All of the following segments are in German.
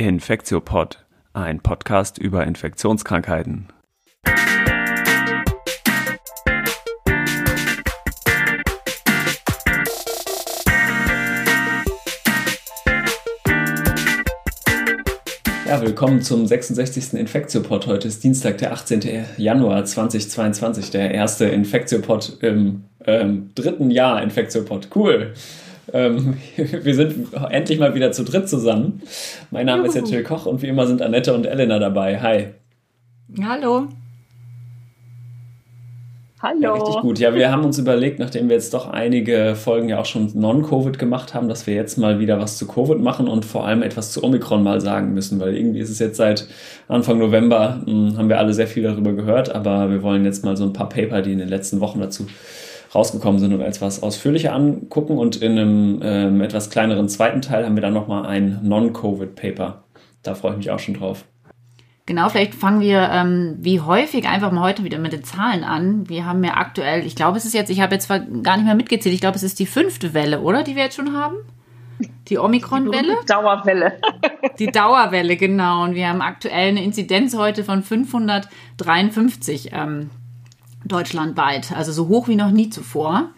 Infektiopod, ein Podcast über Infektionskrankheiten. Ja, willkommen zum 66. Infektiopod. Heute ist Dienstag, der 18. Januar 2022, der erste Infektiopod im ähm, dritten Jahr Infektiopod. Cool. Ähm, wir sind endlich mal wieder zu dritt zusammen. Mein Name Juhu. ist jetzt Jill Koch und wie immer sind Annette und Elena dabei. Hi. Hallo. Hallo. Ja, richtig gut. Ja, wir haben uns überlegt, nachdem wir jetzt doch einige Folgen ja auch schon non-Covid gemacht haben, dass wir jetzt mal wieder was zu Covid machen und vor allem etwas zu Omikron mal sagen müssen, weil irgendwie ist es jetzt seit Anfang November, mh, hm, haben wir alle sehr viel darüber gehört, aber wir wollen jetzt mal so ein paar Paper, die in den letzten Wochen dazu rausgekommen sind und etwas ausführlicher angucken. Und in einem ähm, etwas kleineren zweiten Teil haben wir dann nochmal ein Non-Covid-Paper. Da freue ich mich auch schon drauf. Genau, vielleicht fangen wir ähm, wie häufig einfach mal heute wieder mit den Zahlen an. Wir haben ja aktuell, ich glaube, es ist jetzt, ich habe jetzt zwar gar nicht mehr mitgezählt, ich glaube, es ist die fünfte Welle, oder? Die wir jetzt schon haben? Die Omikron-Welle? Die Dauerwelle. die Dauerwelle, genau. Und wir haben aktuell eine Inzidenz heute von 553 ähm, deutschlandweit, also so hoch wie noch nie zuvor.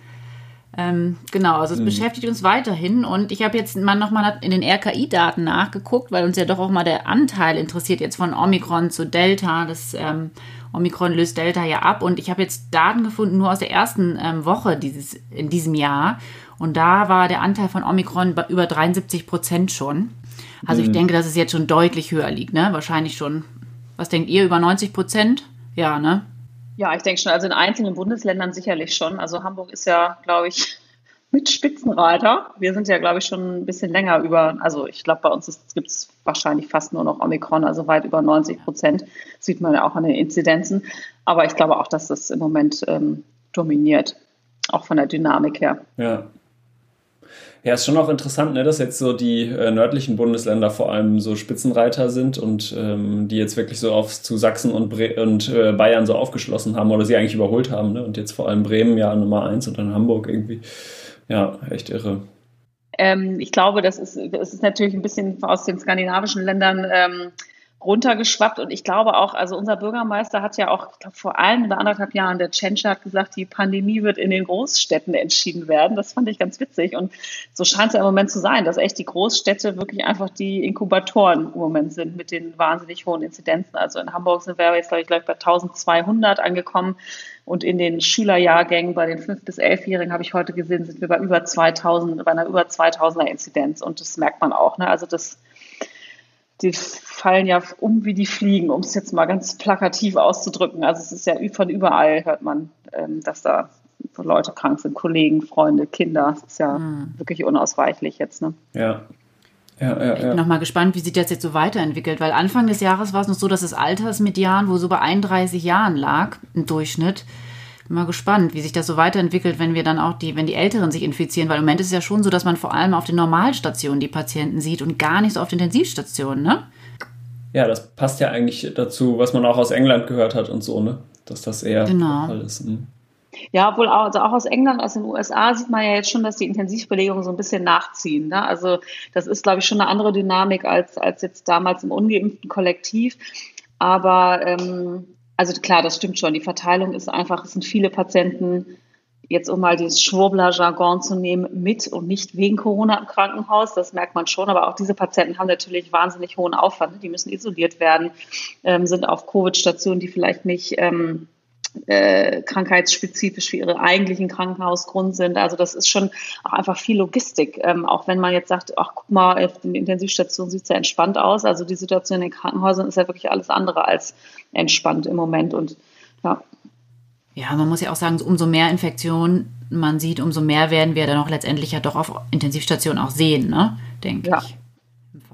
Ähm, genau, also es mhm. beschäftigt uns weiterhin und ich habe jetzt mal nochmal in den RKI-Daten nachgeguckt, weil uns ja doch auch mal der Anteil interessiert jetzt von Omikron zu Delta. Das ähm, Omikron löst Delta ja ab und ich habe jetzt Daten gefunden nur aus der ersten ähm, Woche dieses, in diesem Jahr und da war der Anteil von Omikron über 73 Prozent schon. Also mhm. ich denke, dass es jetzt schon deutlich höher liegt, ne? Wahrscheinlich schon. Was denkt ihr über 90 Prozent? Ja, ne? Ja, ich denke schon. Also in einzelnen Bundesländern sicherlich schon. Also Hamburg ist ja, glaube ich, mit Spitzenreiter. Wir sind ja, glaube ich, schon ein bisschen länger über, also ich glaube, bei uns gibt es wahrscheinlich fast nur noch Omikron, also weit über 90 Prozent. Sieht man ja auch an den Inzidenzen. Aber ich glaube auch, dass das im Moment ähm, dominiert, auch von der Dynamik her. Ja, ja, ist schon auch interessant, ne, dass jetzt so die äh, nördlichen Bundesländer vor allem so Spitzenreiter sind und ähm, die jetzt wirklich so auf zu Sachsen und, Bre und äh, Bayern so aufgeschlossen haben oder sie eigentlich überholt haben. Ne? Und jetzt vor allem Bremen ja Nummer eins und dann Hamburg irgendwie. Ja, echt irre. Ähm, ich glaube, das ist, das ist natürlich ein bisschen aus den skandinavischen Ländern ähm, runtergeschwappt. Und ich glaube auch, also unser Bürgermeister hat ja auch, ich glaube, vor ein oder anderthalb Jahren, der Tschentscher hat gesagt, die Pandemie wird in den Großstädten entschieden werden. Das fand ich ganz witzig. Und so scheint es ja im Moment zu sein, dass echt die Großstädte wirklich einfach die Inkubatoren im Moment sind mit den wahnsinnig hohen Inzidenzen. Also in Hamburg sind wir jetzt, glaube ich, gleich bei 1200 angekommen. Und in den Schülerjahrgängen bei den 5- bis 11-Jährigen habe ich heute gesehen, sind wir bei über 2000, bei einer über 2000er Inzidenz. Und das merkt man auch. Ne? Also das, die fallen ja um wie die Fliegen, um es jetzt mal ganz plakativ auszudrücken. Also es ist ja von überall hört man, ähm, dass da Leute krank sind, Kollegen, Freunde, Kinder. Das ist ja mhm. wirklich unausweichlich jetzt. Ne? Ja. Ja, ja, ich bin noch mal gespannt, wie sich das jetzt so weiterentwickelt, weil Anfang des Jahres war es noch so, dass das Altersmedian wo so bei 31 Jahren lag im Durchschnitt. Mal gespannt, wie sich das so weiterentwickelt, wenn wir dann auch die, wenn die Älteren sich infizieren, weil im Moment ist es ja schon so, dass man vor allem auf den Normalstationen die Patienten sieht und gar nicht so auf den Intensivstationen, ne? Ja, das passt ja eigentlich dazu, was man auch aus England gehört hat und so, ne? Dass das eher genau. der Fall ist. Hm. Ja, wohl auch, also auch aus England, aus den USA sieht man ja jetzt schon, dass die Intensivbelegungen so ein bisschen nachziehen. Ne? Also das ist, glaube ich, schon eine andere Dynamik als, als jetzt damals im ungeimpften Kollektiv. Aber ähm, also klar, das stimmt schon. Die Verteilung ist einfach, es sind viele Patienten, jetzt um mal dieses Schwurbler-Jargon zu nehmen, mit und nicht wegen Corona im Krankenhaus. Das merkt man schon. Aber auch diese Patienten haben natürlich wahnsinnig hohen Aufwand. Die müssen isoliert werden, ähm, sind auf Covid-Stationen, die vielleicht nicht ähm, äh, krankheitsspezifisch für ihre eigentlichen Krankenhausgrund sind. Also das ist schon auch einfach viel Logistik. Ähm, auch wenn man jetzt sagt, ach guck mal, auf den Intensivstationen sieht es ja entspannt aus. Also die Situation in den Krankenhäusern ist ja wirklich alles andere als entspannt im Moment. Und ja. Ja, man muss ja auch sagen, umso mehr Infektionen man sieht, umso mehr werden wir dann auch letztendlich ja doch auf Intensivstationen auch sehen, ne? Denke ja. ich.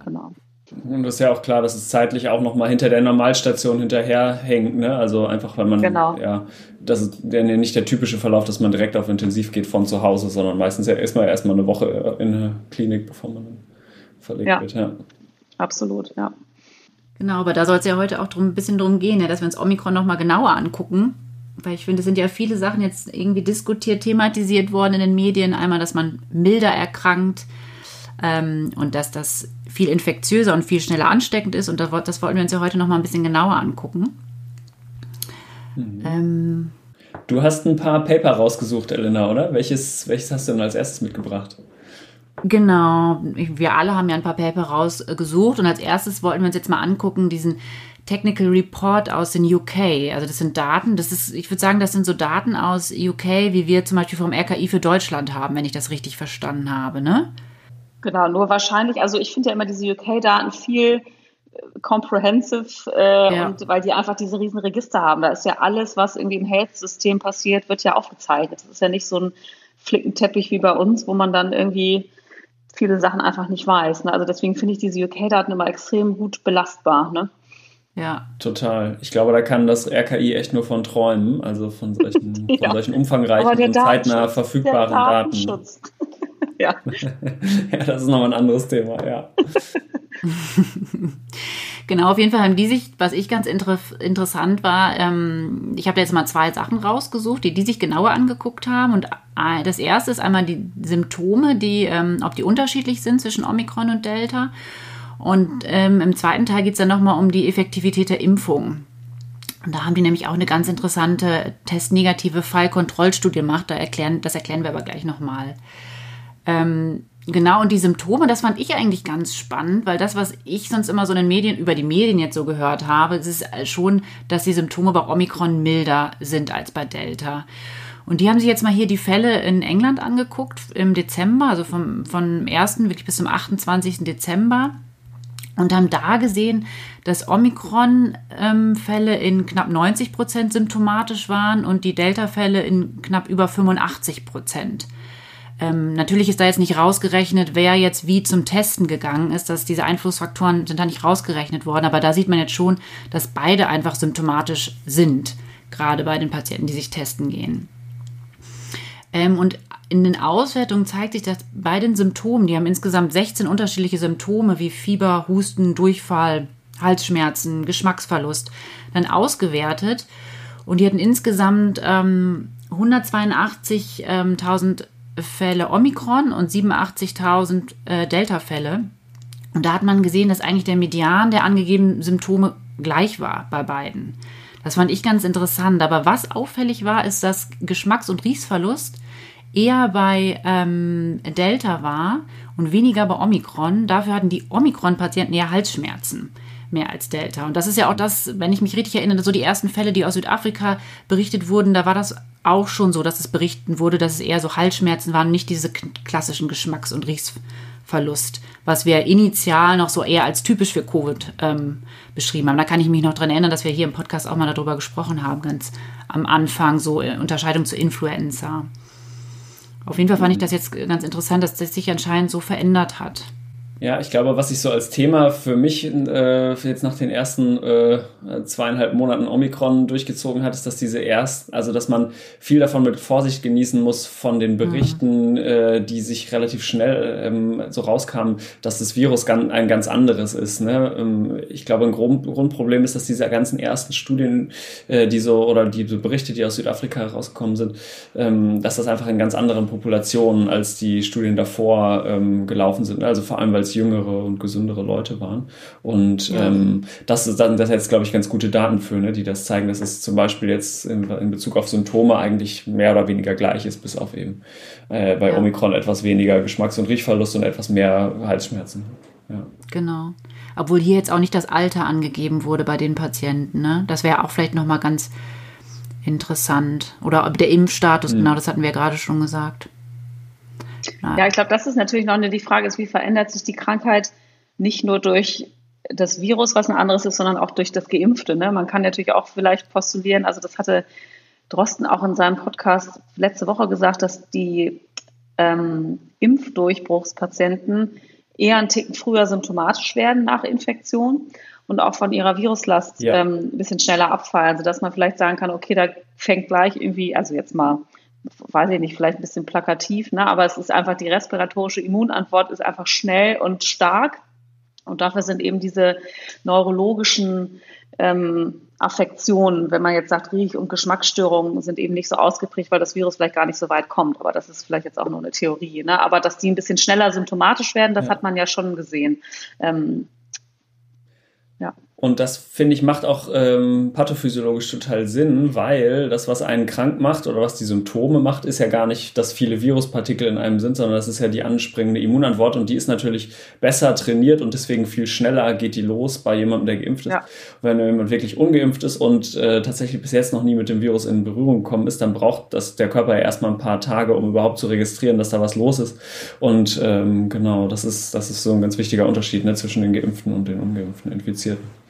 Genau. Und das ist ja auch klar, dass es zeitlich auch nochmal hinter der Normalstation hinterherhängt. Ne? Also einfach, weil man, genau. ja, das ist ja nicht der typische Verlauf, dass man direkt auf Intensiv geht von zu Hause, sondern meistens ja erstmal erstmal eine Woche in der Klinik, bevor man verlegt ja. wird. Ja, absolut, ja. Genau, aber da soll es ja heute auch drum, ein bisschen drum gehen, ja, dass wir uns Omikron nochmal genauer angucken. Weil ich finde, es sind ja viele Sachen jetzt irgendwie diskutiert, thematisiert worden in den Medien. Einmal, dass man milder erkrankt, ähm, und dass das viel infektiöser und viel schneller ansteckend ist. Und das, das wollten wir uns ja heute noch mal ein bisschen genauer angucken. Mhm. Ähm, du hast ein paar Paper rausgesucht, Elena, oder? Welches, welches hast du denn als erstes mitgebracht? Genau, wir alle haben ja ein paar Paper rausgesucht und als erstes wollten wir uns jetzt mal angucken, diesen Technical Report aus den UK. Also das sind Daten, das ist, ich würde sagen, das sind so Daten aus UK, wie wir zum Beispiel vom RKI für Deutschland haben, wenn ich das richtig verstanden habe, ne? Genau, nur wahrscheinlich, also ich finde ja immer diese UK-Daten viel äh, comprehensive, äh, ja. und weil die einfach diese riesen Register haben. Da ist ja alles, was irgendwie im Health-System passiert, wird ja aufgezeichnet. Das ist ja nicht so ein Flickenteppich wie bei uns, wo man dann irgendwie viele Sachen einfach nicht weiß. Ne? Also deswegen finde ich diese UK-Daten immer extrem gut belastbar. Ne? Ja. Total. Ich glaube, da kann das RKI echt nur von träumen, also von solchen, ja. von solchen umfangreichen und zeitnah verfügbaren Daten. ja. ja, das ist nochmal ein anderes Thema, ja. genau, auf jeden Fall haben die sich, was ich ganz inter interessant war, ähm, ich habe jetzt mal zwei Sachen rausgesucht, die die sich genauer angeguckt haben. Und äh, das erste ist einmal die Symptome, die, ähm, ob die unterschiedlich sind zwischen Omikron und Delta. Und ähm, im zweiten Teil geht es dann nochmal um die Effektivität der Impfung. Und da haben die nämlich auch eine ganz interessante testnegative Fallkontrollstudie gemacht. Da erklären, das erklären wir aber gleich nochmal. Ähm, genau, und die Symptome, das fand ich eigentlich ganz spannend, weil das, was ich sonst immer so in den Medien, über die Medien jetzt so gehört habe, ist schon, dass die Symptome bei Omikron milder sind als bei Delta. Und die haben sich jetzt mal hier die Fälle in England angeguckt im Dezember, also vom, vom 1. wirklich bis zum 28. Dezember und haben da gesehen, dass Omikron-Fälle in knapp 90 Prozent symptomatisch waren und die Delta-Fälle in knapp über 85 Prozent. Ähm, natürlich ist da jetzt nicht rausgerechnet, wer jetzt wie zum Testen gegangen ist. Dass diese Einflussfaktoren sind da nicht rausgerechnet worden. Aber da sieht man jetzt schon, dass beide einfach symptomatisch sind, gerade bei den Patienten, die sich testen gehen. Ähm, und in den Auswertungen zeigt sich, dass bei den Symptomen, die haben insgesamt 16 unterschiedliche Symptome wie Fieber, Husten, Durchfall, Halsschmerzen, Geschmacksverlust, dann ausgewertet. Und die hatten insgesamt ähm, 182.000 ähm, Fälle Omikron und 87.000 äh, Delta-Fälle. Und da hat man gesehen, dass eigentlich der Median der angegebenen Symptome gleich war bei beiden. Das fand ich ganz interessant. Aber was auffällig war, ist, dass Geschmacks- und Riechsverlust eher bei ähm, Delta war und weniger bei Omikron. Dafür hatten die Omikron-Patienten eher Halsschmerzen mehr als Delta. Und das ist ja auch das, wenn ich mich richtig erinnere, so die ersten Fälle, die aus Südafrika berichtet wurden, da war das auch schon so, dass es berichten wurde, dass es eher so Halsschmerzen waren, nicht diese klassischen Geschmacks- und Riechsverlust, was wir initial noch so eher als typisch für Covid ähm, beschrieben haben. Da kann ich mich noch dran erinnern, dass wir hier im Podcast auch mal darüber gesprochen haben, ganz am Anfang, so in Unterscheidung zu Influenza. Auf jeden Fall fand ich das jetzt ganz interessant, dass das sich anscheinend so verändert hat. Ja, ich glaube, was sich so als Thema für mich äh, jetzt nach den ersten äh, zweieinhalb Monaten Omikron durchgezogen hat, ist, dass diese erst, also dass man viel davon mit Vorsicht genießen muss von den Berichten, mhm. äh, die sich relativ schnell ähm, so rauskamen, dass das Virus ganz, ein ganz anderes ist. Ne? Ähm, ich glaube, ein Grund, Grundproblem ist, dass diese ganzen ersten Studien, äh, die so oder die so Berichte, die aus Südafrika herausgekommen sind, ähm, dass das einfach in ganz anderen Populationen als die Studien davor ähm, gelaufen sind. Also vor allem, weil es jüngere und gesündere Leute waren. Und ja. ähm, das ist dann, das jetzt, glaube ich, ganz gute Daten für, ne, die das zeigen, dass es zum Beispiel jetzt in, in Bezug auf Symptome eigentlich mehr oder weniger gleich ist, bis auf eben äh, bei ja. Omikron etwas weniger Geschmacks- und Riechverlust und etwas mehr Halsschmerzen. Ja. Genau. Obwohl hier jetzt auch nicht das Alter angegeben wurde bei den Patienten. Ne? Das wäre auch vielleicht nochmal ganz interessant. Oder der Impfstatus, mhm. genau, das hatten wir gerade schon gesagt. Ja, ich glaube, das ist natürlich noch eine, die Frage ist, wie verändert sich die Krankheit nicht nur durch das Virus, was ein anderes ist, sondern auch durch das Geimpfte. Ne? Man kann natürlich auch vielleicht postulieren, also das hatte Drosten auch in seinem Podcast letzte Woche gesagt, dass die ähm, Impfdurchbruchspatienten eher einen Ticken früher symptomatisch werden nach Infektion und auch von ihrer Viruslast ja. ähm, ein bisschen schneller abfallen, sodass man vielleicht sagen kann, okay, da fängt gleich irgendwie, also jetzt mal weiß ich nicht, vielleicht ein bisschen plakativ, ne? aber es ist einfach die respiratorische Immunantwort ist einfach schnell und stark. Und dafür sind eben diese neurologischen ähm, Affektionen, wenn man jetzt sagt, Riech- und Geschmacksstörungen sind eben nicht so ausgeprägt, weil das Virus vielleicht gar nicht so weit kommt. Aber das ist vielleicht jetzt auch nur eine Theorie. Ne? Aber dass die ein bisschen schneller symptomatisch werden, das ja. hat man ja schon gesehen. Ähm, ja. Und das, finde ich, macht auch ähm, pathophysiologisch total Sinn, weil das, was einen krank macht oder was die Symptome macht, ist ja gar nicht, dass viele Viruspartikel in einem sind, sondern das ist ja die anspringende Immunantwort und die ist natürlich besser trainiert und deswegen viel schneller geht die los bei jemandem, der geimpft ist. Ja. Wenn jemand wirklich ungeimpft ist und äh, tatsächlich bis jetzt noch nie mit dem Virus in Berührung gekommen ist, dann braucht das der Körper ja erstmal ein paar Tage, um überhaupt zu registrieren, dass da was los ist. Und ähm, genau, das ist, das ist so ein ganz wichtiger Unterschied ne, zwischen den Geimpften und den ungeimpften Infizierten.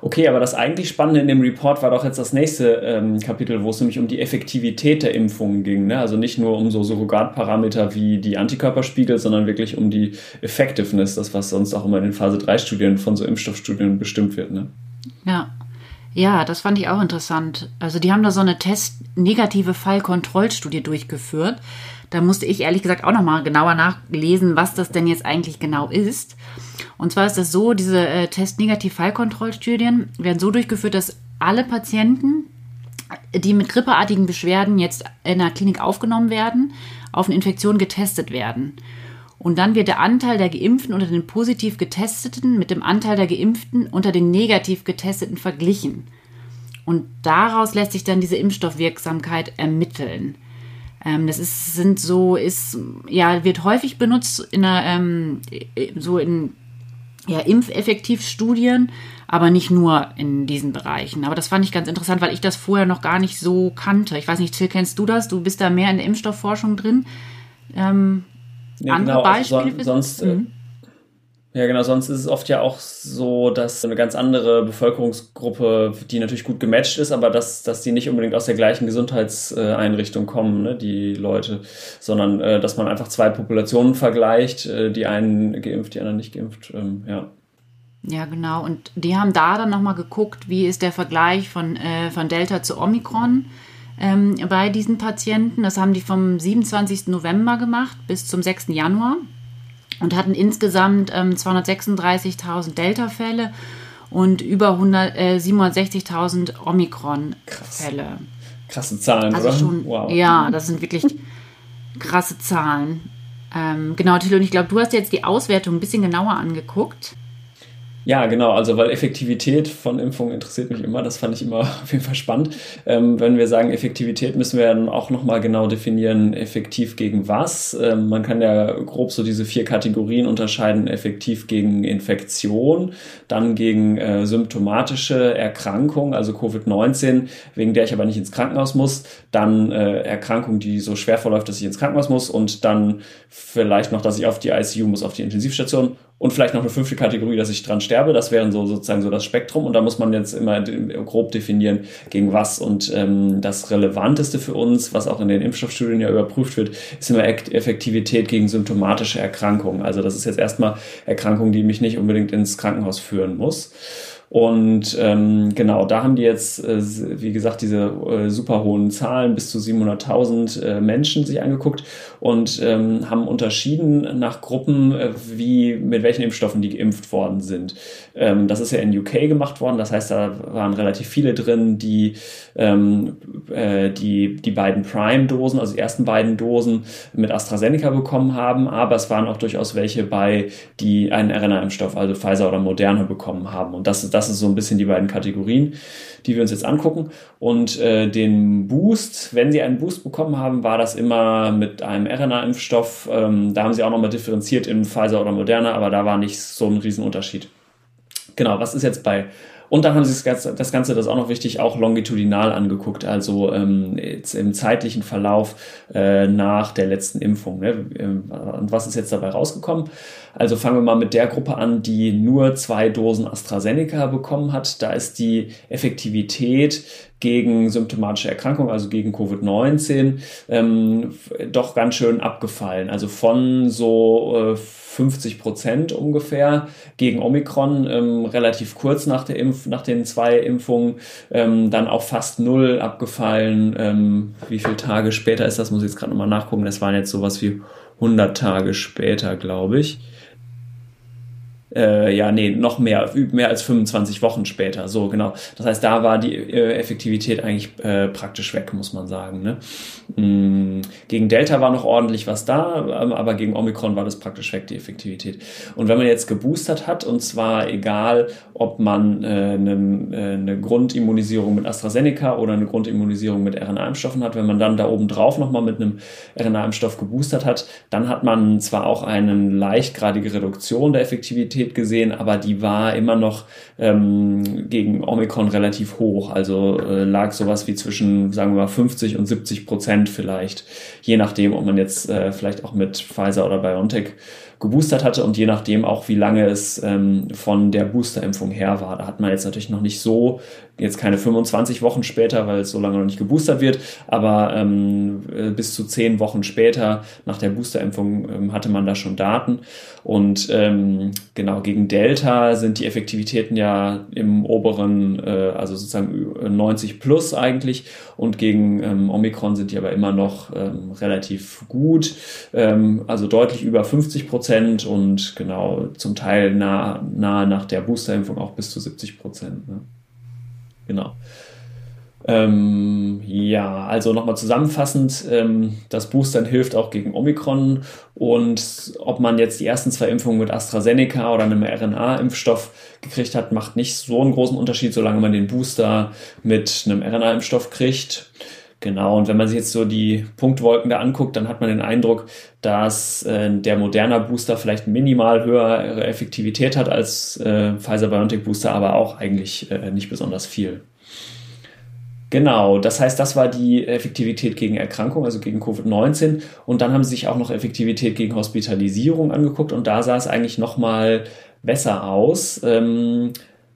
Okay, aber das eigentlich Spannende in dem Report war doch jetzt das nächste ähm, Kapitel, wo es nämlich um die Effektivität der Impfungen ging. Ne? Also nicht nur um so Surrogatparameter wie die Antikörperspiegel, sondern wirklich um die Effectiveness, das was sonst auch immer in den Phase 3 Studien von so Impfstoffstudien bestimmt wird. Ne? Ja. Ja, das fand ich auch interessant. Also die haben da so eine Test-negative Fallkontrollstudie durchgeführt. Da musste ich ehrlich gesagt auch nochmal genauer nachlesen, was das denn jetzt eigentlich genau ist. Und zwar ist das so, diese äh, Test-Negativ-Fallkontrollstudien werden so durchgeführt, dass alle Patienten, die mit grippeartigen Beschwerden jetzt in der Klinik aufgenommen werden, auf eine Infektion getestet werden. Und dann wird der Anteil der Geimpften unter den positiv Getesteten mit dem Anteil der Geimpften unter den negativ Getesteten verglichen. Und daraus lässt sich dann diese Impfstoffwirksamkeit ermitteln. Ähm, das ist, sind so, ist, ja, wird häufig benutzt in einer, ähm, so in ja, Impfeffektivstudien, aber nicht nur in diesen Bereichen. Aber das fand ich ganz interessant, weil ich das vorher noch gar nicht so kannte. Ich weiß nicht, Till, kennst du das? Du bist da mehr in der Impfstoffforschung drin. Ähm, nee, andere genau, Beispiele? Also son sonst, äh, mhm. Ja, genau. Sonst ist es oft ja auch so, dass eine ganz andere Bevölkerungsgruppe, die natürlich gut gematcht ist, aber dass, dass die nicht unbedingt aus der gleichen Gesundheitseinrichtung kommen, ne, die Leute, sondern äh, dass man einfach zwei Populationen vergleicht, äh, die einen geimpft, die anderen nicht geimpft. Ähm, ja. Ja, genau. Und die haben da dann nochmal geguckt, wie ist der Vergleich von, äh, von Delta zu Omikron ähm, bei diesen Patienten. Das haben die vom 27. November gemacht bis zum 6. Januar und hatten insgesamt ähm, 236.000 Delta-Fälle und über äh, 760.000 Omikron-Fälle. Krass. Krasse Zahlen, also oder? Schon, wow. Ja, das sind wirklich krasse Zahlen. Ähm, genau, Thilo, und ich glaube, du hast jetzt die Auswertung ein bisschen genauer angeguckt. Ja, genau. Also, weil Effektivität von Impfungen interessiert mich immer. Das fand ich immer auf jeden Fall spannend. Ähm, wenn wir sagen Effektivität, müssen wir dann auch nochmal genau definieren, effektiv gegen was. Ähm, man kann ja grob so diese vier Kategorien unterscheiden. Effektiv gegen Infektion, dann gegen äh, symptomatische Erkrankung, also Covid-19, wegen der ich aber nicht ins Krankenhaus muss. Dann äh, Erkrankung, die so schwer verläuft, dass ich ins Krankenhaus muss. Und dann vielleicht noch, dass ich auf die ICU muss, auf die Intensivstation und vielleicht noch eine fünfte Kategorie, dass ich dran sterbe. Das wären so sozusagen so das Spektrum. Und da muss man jetzt immer grob definieren, gegen was. Und ähm, das Relevanteste für uns, was auch in den Impfstoffstudien ja überprüft wird, ist immer Effektivität gegen symptomatische Erkrankungen. Also das ist jetzt erstmal Erkrankung, die mich nicht unbedingt ins Krankenhaus führen muss. Und ähm, genau, da haben die jetzt, äh, wie gesagt, diese äh, super hohen Zahlen, bis zu 700.000 äh, Menschen sich angeguckt und ähm, haben unterschieden nach Gruppen, äh, wie mit welchen Impfstoffen die geimpft worden sind. Ähm, das ist ja in UK gemacht worden, das heißt, da waren relativ viele drin, die ähm, äh, die, die beiden Prime-Dosen, also die ersten beiden Dosen mit AstraZeneca bekommen haben, aber es waren auch durchaus welche bei, die einen RNA-Impfstoff, also Pfizer oder Moderna bekommen haben. Und das, das das ist so ein bisschen die beiden Kategorien, die wir uns jetzt angucken. Und äh, den Boost, wenn Sie einen Boost bekommen haben, war das immer mit einem RNA-Impfstoff. Ähm, da haben Sie auch nochmal differenziert in Pfizer oder Moderna, aber da war nicht so ein Riesenunterschied. Genau, was ist jetzt bei und dann haben sie das Ganze, das Ganze, das ist auch noch wichtig, auch longitudinal angeguckt, also ähm, im zeitlichen Verlauf äh, nach der letzten Impfung. Ne? Ähm, und was ist jetzt dabei rausgekommen? Also fangen wir mal mit der Gruppe an, die nur zwei Dosen AstraZeneca bekommen hat. Da ist die Effektivität gegen symptomatische Erkrankungen, also gegen Covid-19, ähm, doch ganz schön abgefallen. Also von so äh, 50 Prozent ungefähr gegen Omikron, ähm, relativ kurz nach der Impf, nach den zwei Impfungen, ähm, dann auch fast null abgefallen. Ähm, wie viele Tage später ist das? Muss ich jetzt gerade nochmal nachgucken. Das waren jetzt sowas wie 100 Tage später, glaube ich. Äh, ja, nee, noch mehr, mehr als 25 Wochen später. So, genau. Das heißt, da war die äh, Effektivität eigentlich äh, praktisch weg, muss man sagen. Ne? Mhm. Gegen Delta war noch ordentlich was da, ähm, aber gegen Omikron war das praktisch weg, die Effektivität. Und wenn man jetzt geboostert hat, und zwar egal, ob man äh, eine, äh, eine Grundimmunisierung mit AstraZeneca oder eine Grundimmunisierung mit RNA-Impfstoffen hat, wenn man dann da oben drauf nochmal mit einem RNA-Impfstoff geboostert hat, dann hat man zwar auch eine leichtgradige Reduktion der Effektivität gesehen, aber die war immer noch ähm, gegen Omikron relativ hoch. Also äh, lag sowas wie zwischen, sagen wir mal, 50 und 70 Prozent vielleicht, je nachdem, ob man jetzt äh, vielleicht auch mit Pfizer oder BioNTech geboostert hatte und je nachdem auch, wie lange es ähm, von der Boosterimpfung her war. Da hat man jetzt natürlich noch nicht so, jetzt keine 25 Wochen später, weil es so lange noch nicht geboostert wird, aber ähm, äh, bis zu zehn Wochen später nach der Boosterimpfung ähm, hatte man da schon Daten. Und ähm, genau, gegen Delta sind die Effektivitäten ja im oberen, äh, also sozusagen 90 plus eigentlich. Und gegen ähm, Omikron sind die aber immer noch ähm, relativ gut, also deutlich über 50 Prozent Prozent und genau zum Teil nah, nahe nach der Boosterimpfung auch bis zu 70 Prozent. Ne? Genau. Ähm, ja, also nochmal zusammenfassend, ähm, das Boostern hilft auch gegen Omikron und ob man jetzt die ersten zwei Impfungen mit AstraZeneca oder einem RNA-Impfstoff gekriegt hat, macht nicht so einen großen Unterschied, solange man den Booster mit einem RNA-Impfstoff kriegt. Genau, und wenn man sich jetzt so die Punktwolken da anguckt, dann hat man den Eindruck, dass äh, der Moderna Booster vielleicht minimal höhere Effektivität hat als äh, Pfizer-BioNTech Booster, aber auch eigentlich äh, nicht besonders viel. Genau, das heißt, das war die Effektivität gegen Erkrankung, also gegen Covid-19. Und dann haben sie sich auch noch Effektivität gegen Hospitalisierung angeguckt und da sah es eigentlich nochmal besser aus. Ähm,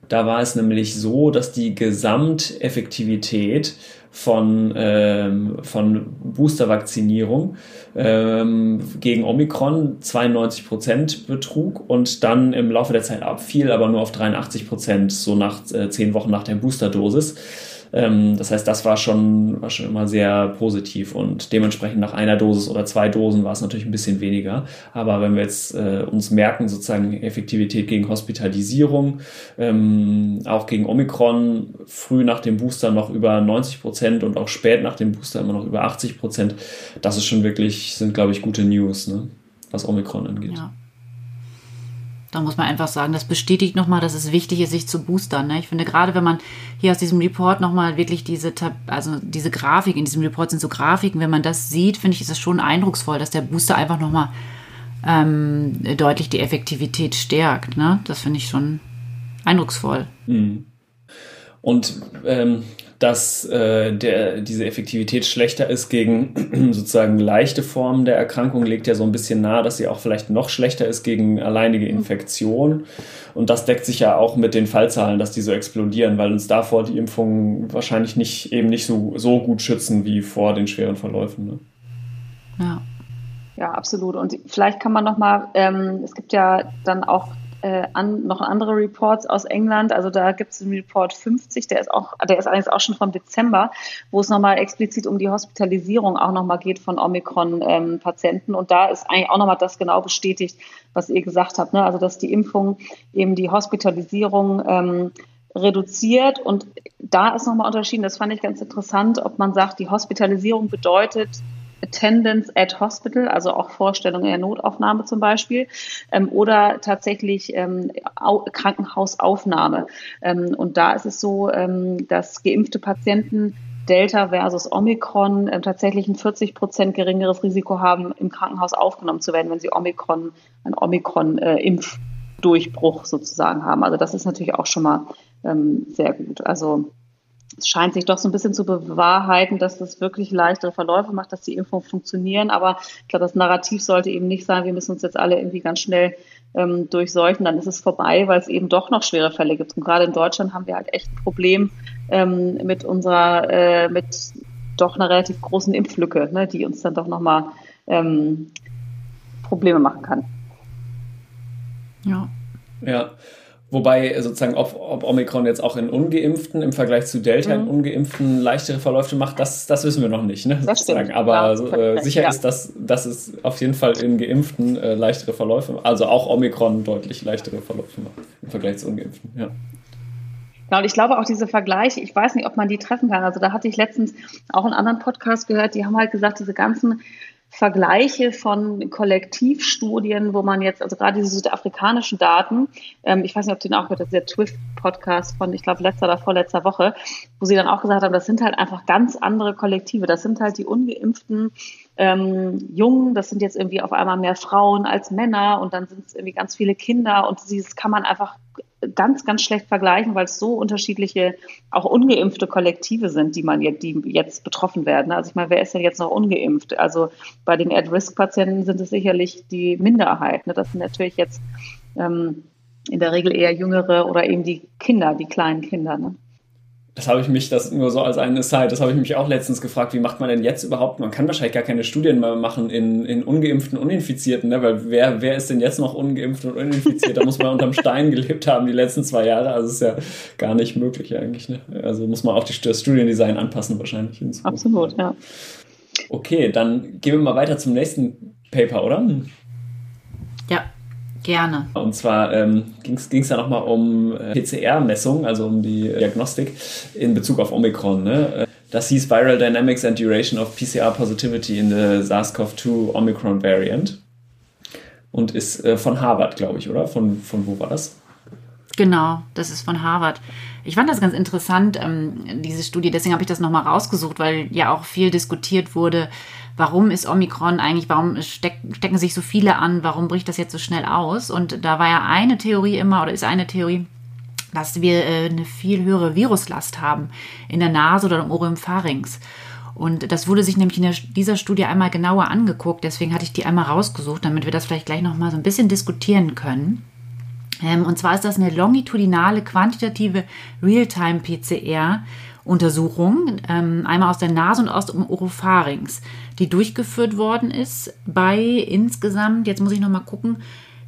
da war es nämlich so, dass die Gesamteffektivität von, ähm, von Booster-Vakzinierung ähm, gegen Omikron 92 Prozent betrug und dann im Laufe der Zeit abfiel, aber nur auf 83 Prozent, so nach äh, zehn Wochen nach der Boosterdosis. Ähm, das heißt, das war schon, war schon immer sehr positiv und dementsprechend nach einer Dosis oder zwei Dosen war es natürlich ein bisschen weniger. Aber wenn wir jetzt äh, uns merken, sozusagen Effektivität gegen Hospitalisierung, ähm, auch gegen Omikron, früh nach dem Booster noch über 90 Prozent und auch spät nach dem Booster immer noch über 80 Prozent, das ist schon wirklich, sind glaube ich gute News, ne? was Omikron angeht. Ja. Da muss man einfach sagen, das bestätigt nochmal, dass es wichtig ist, sich zu boostern. Ne? Ich finde, gerade wenn man hier aus diesem Report nochmal wirklich diese, also diese Grafik, in diesem Report sind so Grafiken, wenn man das sieht, finde ich, ist es schon eindrucksvoll, dass der Booster einfach nochmal ähm, deutlich die Effektivität stärkt. Ne? Das finde ich schon eindrucksvoll. Mhm. Und ähm, dass äh, der, diese Effektivität schlechter ist gegen sozusagen leichte Formen der Erkrankung, legt ja so ein bisschen nahe, dass sie auch vielleicht noch schlechter ist gegen alleinige Infektion. Und das deckt sich ja auch mit den Fallzahlen, dass die so explodieren, weil uns davor die Impfungen wahrscheinlich nicht eben nicht so, so gut schützen wie vor den schweren Verläufen. Ne? Ja. Ja, absolut. Und vielleicht kann man noch mal, ähm, es gibt ja dann auch äh, an, noch andere Reports aus England. Also da gibt es einen Report 50, der ist auch, der ist allerdings auch schon vom Dezember, wo es nochmal explizit um die Hospitalisierung auch nochmal geht von Omikron-Patienten. Ähm, und da ist eigentlich auch nochmal das genau bestätigt, was ihr gesagt habt. Ne? Also dass die Impfung eben die Hospitalisierung ähm, reduziert. Und da ist nochmal unterschieden, das fand ich ganz interessant, ob man sagt, die Hospitalisierung bedeutet Attendance at Hospital, also auch Vorstellung in der Notaufnahme zum Beispiel, ähm, oder tatsächlich ähm, Krankenhausaufnahme. Ähm, und da ist es so, ähm, dass geimpfte Patienten Delta versus Omikron äh, tatsächlich ein 40 Prozent geringeres Risiko haben, im Krankenhaus aufgenommen zu werden, wenn sie Omikron, ein Omikron-Impfdurchbruch äh, sozusagen haben. Also das ist natürlich auch schon mal ähm, sehr gut. Also es scheint sich doch so ein bisschen zu bewahrheiten, dass das wirklich leichtere Verläufe macht, dass die Impfungen funktionieren. Aber ich glaube, das Narrativ sollte eben nicht sein, wir müssen uns jetzt alle irgendwie ganz schnell ähm, durchseuchen, dann ist es vorbei, weil es eben doch noch schwere Fälle gibt. Und gerade in Deutschland haben wir halt echt ein Problem ähm, mit unserer, äh, mit doch einer relativ großen Impflücke, ne, die uns dann doch nochmal ähm, Probleme machen kann. Ja. Ja. Wobei sozusagen, ob, ob Omikron jetzt auch in Ungeimpften im Vergleich zu Delta mhm. in Ungeimpften leichtere Verläufe macht, das, das wissen wir noch nicht. Ne, das stimmt. Aber ja, äh, sicher ja. ist, dass, dass es auf jeden Fall in Geimpften äh, leichtere Verläufe, also auch Omikron deutlich leichtere Verläufe macht im Vergleich zu Ungeimpften. Ja. Genau, und ich glaube auch diese Vergleiche, ich weiß nicht, ob man die treffen kann. Also da hatte ich letztens auch einen anderen Podcast gehört, die haben halt gesagt, diese ganzen Vergleiche von Kollektivstudien, wo man jetzt, also gerade diese südafrikanischen Daten, ähm, ich weiß nicht, ob du den auch gehört hast, der Twift-Podcast von, ich glaube, letzter oder vorletzter Woche, wo sie dann auch gesagt haben, das sind halt einfach ganz andere Kollektive. Das sind halt die ungeimpften ähm, Jungen, das sind jetzt irgendwie auf einmal mehr Frauen als Männer und dann sind es irgendwie ganz viele Kinder und dieses kann man einfach ganz, ganz schlecht vergleichen, weil es so unterschiedliche, auch ungeimpfte Kollektive sind, die man jetzt, die jetzt betroffen werden. Also ich meine, wer ist denn jetzt noch ungeimpft? Also bei den At-Risk-Patienten sind es sicherlich die Minderheit. Ne? Das sind natürlich jetzt ähm, in der Regel eher jüngere oder eben die Kinder, die kleinen Kinder. Ne? Das habe ich mich, das nur so als eine Side, das habe ich mich auch letztens gefragt, wie macht man denn jetzt überhaupt, man kann wahrscheinlich gar keine Studien mehr machen in, in ungeimpften, uninfizierten, ne? weil wer, wer ist denn jetzt noch ungeimpft und uninfiziert? Da muss man unterm Stein gelebt haben die letzten zwei Jahre, also ist ja gar nicht möglich eigentlich. Ne? Also muss man auch die, das Studiendesign anpassen wahrscheinlich. Absolut, ja. Okay, dann gehen wir mal weiter zum nächsten Paper, oder? Ja, Gerne. Und zwar ähm, ging es da nochmal um äh, PCR-Messung, also um die Diagnostik in Bezug auf Omikron. Ne? Das hieß Viral Dynamics and Duration of PCR Positivity in the SARS-CoV-2 Omicron Variant. Und ist äh, von Harvard, glaube ich, oder? Von, von wo war das? Genau, das ist von Harvard. Ich fand das ganz interessant, ähm, diese Studie, deswegen habe ich das nochmal rausgesucht, weil ja auch viel diskutiert wurde, warum ist Omikron eigentlich, warum steck, stecken sich so viele an, warum bricht das jetzt so schnell aus? Und da war ja eine Theorie immer, oder ist eine Theorie, dass wir äh, eine viel höhere Viruslast haben in der Nase oder im Oropharynx. Und das wurde sich nämlich in der, dieser Studie einmal genauer angeguckt. Deswegen hatte ich die einmal rausgesucht, damit wir das vielleicht gleich nochmal so ein bisschen diskutieren können. Ähm, und zwar ist das eine longitudinale quantitative Realtime-PCR. Untersuchung, ähm, einmal aus der Nase und aus dem Oropharynx, die durchgeführt worden ist bei insgesamt, jetzt muss ich nochmal gucken,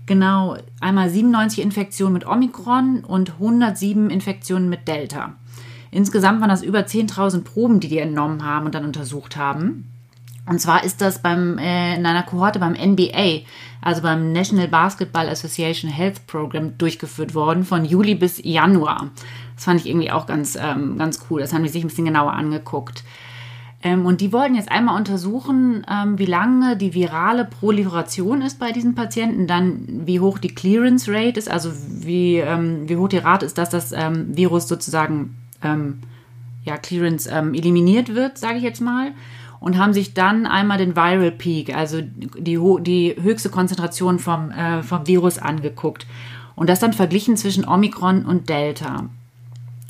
genau einmal 97 Infektionen mit Omikron und 107 Infektionen mit Delta. Insgesamt waren das über 10.000 Proben, die die entnommen haben und dann untersucht haben. Und zwar ist das beim, äh, in einer Kohorte beim NBA, also beim National Basketball Association Health Program, durchgeführt worden, von Juli bis Januar. Das fand ich irgendwie auch ganz, ähm, ganz cool. Das haben die sich ein bisschen genauer angeguckt. Ähm, und die wollten jetzt einmal untersuchen, ähm, wie lange die virale Proliferation ist bei diesen Patienten, dann wie hoch die Clearance Rate ist, also wie, ähm, wie hoch die Rate ist, dass das ähm, Virus sozusagen ähm, ja, Clearance eliminiert wird, sage ich jetzt mal und haben sich dann einmal den Viral Peak, also die, die höchste Konzentration vom, äh, vom Virus angeguckt und das dann verglichen zwischen Omikron und Delta.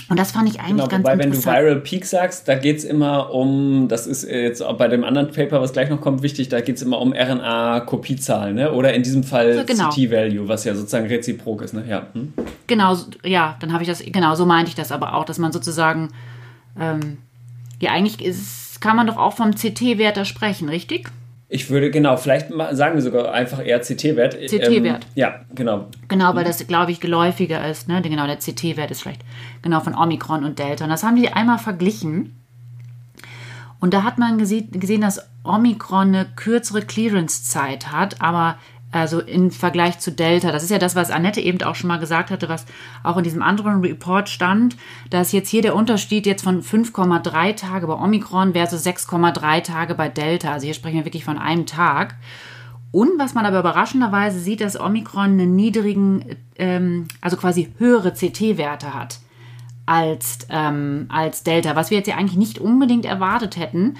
Und das fand ich eigentlich genau, ganz wobei, interessant. wenn du Viral Peak sagst, da geht es immer um, das ist jetzt auch bei dem anderen Paper, was gleich noch kommt, wichtig, da geht es immer um RNA-Kopiezahlen, ne? oder in diesem Fall genau. CT-Value, was ja sozusagen reziprok ist. Ne? Ja. Hm? Genau, ja, dann habe ich das, genau, so meinte ich das aber auch, dass man sozusagen, ähm, ja, eigentlich ist kann man doch auch vom CT-Wert sprechen, richtig? Ich würde, genau, vielleicht sagen wir sogar einfach eher CT-Wert. CT-Wert. Ähm, ja, genau. Genau, weil das, glaube ich, geläufiger ist. Ne? Genau, der CT-Wert ist vielleicht genau von Omikron und Delta. Und das haben die einmal verglichen. Und da hat man gesehen, dass Omikron eine kürzere Clearance-Zeit hat, aber also im Vergleich zu Delta. Das ist ja das, was Annette eben auch schon mal gesagt hatte, was auch in diesem anderen Report stand, dass jetzt hier der Unterschied jetzt von 5,3 Tage bei Omikron versus 6,3 Tage bei Delta. Also hier sprechen wir wirklich von einem Tag. Und was man aber überraschenderweise sieht, dass Omikron einen niedrigen, ähm, also quasi höhere CT-Werte hat als, ähm, als Delta, was wir jetzt ja eigentlich nicht unbedingt erwartet hätten.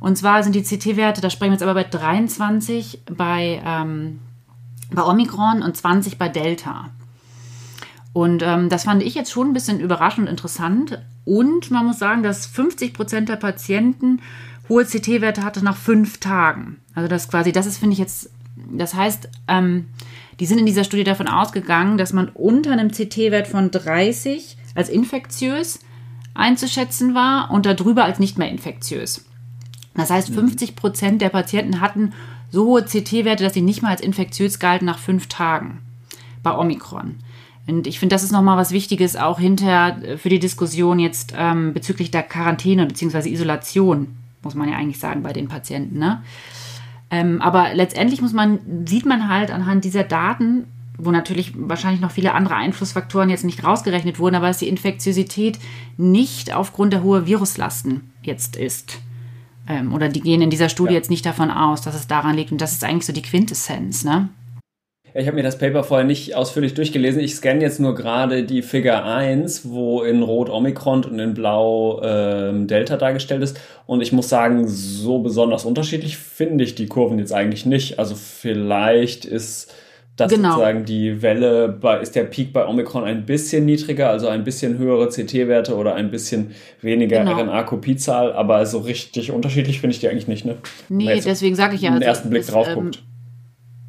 Und zwar sind die CT-Werte, da sprechen wir jetzt aber bei 23 bei ähm, bei Omikron und 20 bei Delta. Und ähm, das fand ich jetzt schon ein bisschen überraschend und interessant. Und man muss sagen, dass 50 Prozent der Patienten hohe CT-Werte hatte nach fünf Tagen. Also das quasi, das ist, finde ich jetzt, das heißt, ähm, die sind in dieser Studie davon ausgegangen, dass man unter einem CT-Wert von 30 als infektiös einzuschätzen war und darüber als nicht mehr infektiös. Das heißt, 50 mhm. Prozent der Patienten hatten so hohe CT-Werte, dass sie nicht mal als infektiös galten nach fünf Tagen bei Omikron. Und ich finde, das ist nochmal was Wichtiges auch hinter äh, für die Diskussion jetzt ähm, bezüglich der Quarantäne bzw. Isolation, muss man ja eigentlich sagen, bei den Patienten. Ne? Ähm, aber letztendlich muss man, sieht man halt anhand dieser Daten, wo natürlich wahrscheinlich noch viele andere Einflussfaktoren jetzt nicht rausgerechnet wurden, aber dass die Infektiosität nicht aufgrund der hohen Viruslasten jetzt ist. Ähm, oder die gehen in dieser Studie ja. jetzt nicht davon aus, dass es daran liegt. Und das ist eigentlich so die Quintessenz, ne? Ich habe mir das Paper vorher nicht ausführlich durchgelesen. Ich scanne jetzt nur gerade die Figure 1, wo in Rot Omikron und in Blau ähm, Delta dargestellt ist. Und ich muss sagen, so besonders unterschiedlich finde ich die Kurven jetzt eigentlich nicht. Also vielleicht ist das genau. sozusagen die Welle, bei, ist der Peak bei Omikron ein bisschen niedriger, also ein bisschen höhere CT-Werte oder ein bisschen weniger genau. RNA-Kopiezahl, aber so richtig unterschiedlich finde ich die eigentlich nicht. Ne? Nee, deswegen sage ich ja. Wenn also, ersten Blick drauf guckt.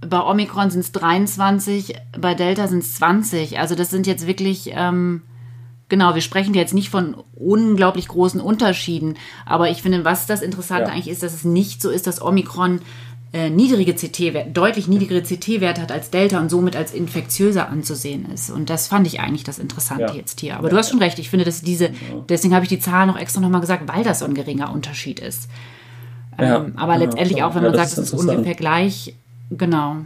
Ähm, bei Omikron sind es 23, bei Delta sind es 20. Also das sind jetzt wirklich, ähm, genau, wir sprechen jetzt nicht von unglaublich großen Unterschieden. Aber ich finde, was das Interessante ja. eigentlich ist, dass es nicht so ist, dass Omikron äh, niedrige CT-Werte, deutlich niedrigere CT-Werte hat als Delta und somit als infektiöser anzusehen ist. Und das fand ich eigentlich das Interessante ja. jetzt hier. Aber ja, du hast schon recht, ich finde, dass diese, deswegen habe ich die Zahl noch extra nochmal gesagt, weil das so ein geringer Unterschied ist. Ähm, aber letztendlich auch, wenn man sagt, es ist ungefähr gleich, Genau.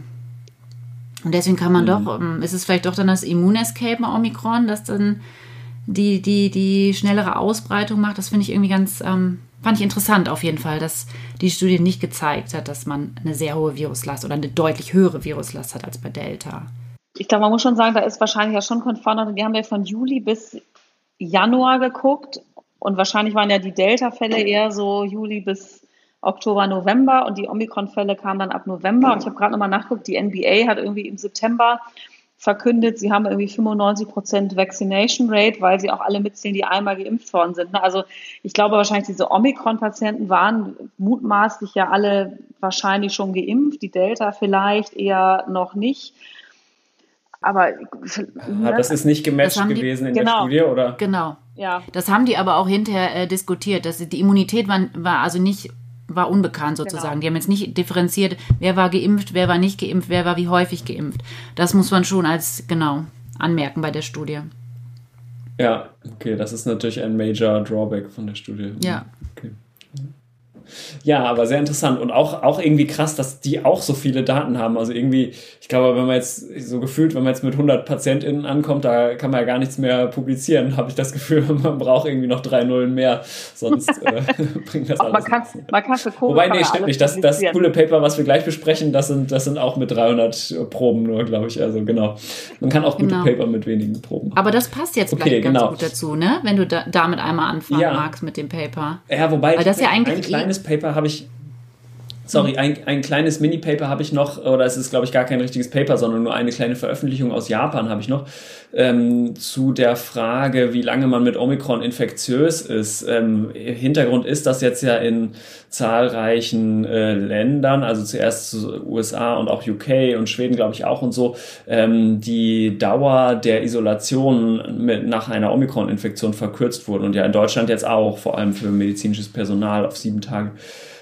Und deswegen kann man mhm. doch, ähm, ist es vielleicht doch dann das Immunescape Omikron, das dann die, die, die schnellere Ausbreitung macht. Das finde ich irgendwie ganz, ähm, fand ich interessant auf jeden Fall, dass die Studie nicht gezeigt hat, dass man eine sehr hohe Viruslast oder eine deutlich höhere Viruslast hat als bei Delta. Ich glaube, man muss schon sagen, da ist wahrscheinlich ja schon Confounded. Wir haben ja von Juli bis Januar geguckt und wahrscheinlich waren ja die Delta-Fälle eher so Juli bis Oktober, November und die Omikron-Fälle kamen dann ab November. Und ich habe gerade nochmal nachgeguckt, die NBA hat irgendwie im September verkündet, sie haben irgendwie 95 Prozent Vaccination Rate, weil sie auch alle mitzählen, die einmal geimpft worden sind. Ne? Also ich glaube wahrscheinlich, diese Omikron-Patienten waren mutmaßlich ja alle wahrscheinlich schon geimpft, die Delta vielleicht eher noch nicht. Aber ne? das ist nicht gematcht gewesen in genau, der Studie, oder? Genau. Ja. Das haben die aber auch hinterher äh, diskutiert. Dass die Immunität war, war also nicht war unbekannt sozusagen. Genau. Die haben jetzt nicht differenziert, wer war geimpft, wer war nicht geimpft, wer war wie häufig geimpft. Das muss man schon als genau anmerken bei der Studie. Ja, okay, das ist natürlich ein Major Drawback von der Studie. Ja. Okay. Ja, aber sehr interessant und auch, auch irgendwie krass, dass die auch so viele Daten haben. Also irgendwie, ich glaube, wenn man jetzt so gefühlt, wenn man jetzt mit 100 PatientInnen ankommt, da kann man ja gar nichts mehr publizieren, habe ich das Gefühl. Man braucht irgendwie noch drei Nullen mehr, sonst äh, bringt das alles man kann, man kann für Wobei, nee, stimmt nicht. Das, das coole Paper, was wir gleich besprechen, das sind, das sind auch mit 300 Proben nur, glaube ich. Also genau. Man kann auch gute genau. Paper mit wenigen Proben. Aber das passt jetzt okay, gleich genau. ganz gut dazu, ne? Wenn du da, damit einmal anfangen ja. magst mit dem Paper. Ja, wobei Weil das ja eigentlich ein kleines Paper habe ich Sorry, ein, ein kleines Mini-Paper habe ich noch, oder es ist, glaube ich, gar kein richtiges Paper, sondern nur eine kleine Veröffentlichung aus Japan habe ich noch, ähm, zu der Frage, wie lange man mit Omikron infektiös ist. Ähm, Hintergrund ist, dass jetzt ja in zahlreichen äh, Ländern, also zuerst USA und auch UK und Schweden, glaube ich, auch und so, ähm, die Dauer der Isolation mit, nach einer Omikron-Infektion verkürzt wurde und ja in Deutschland jetzt auch, vor allem für medizinisches Personal auf sieben Tage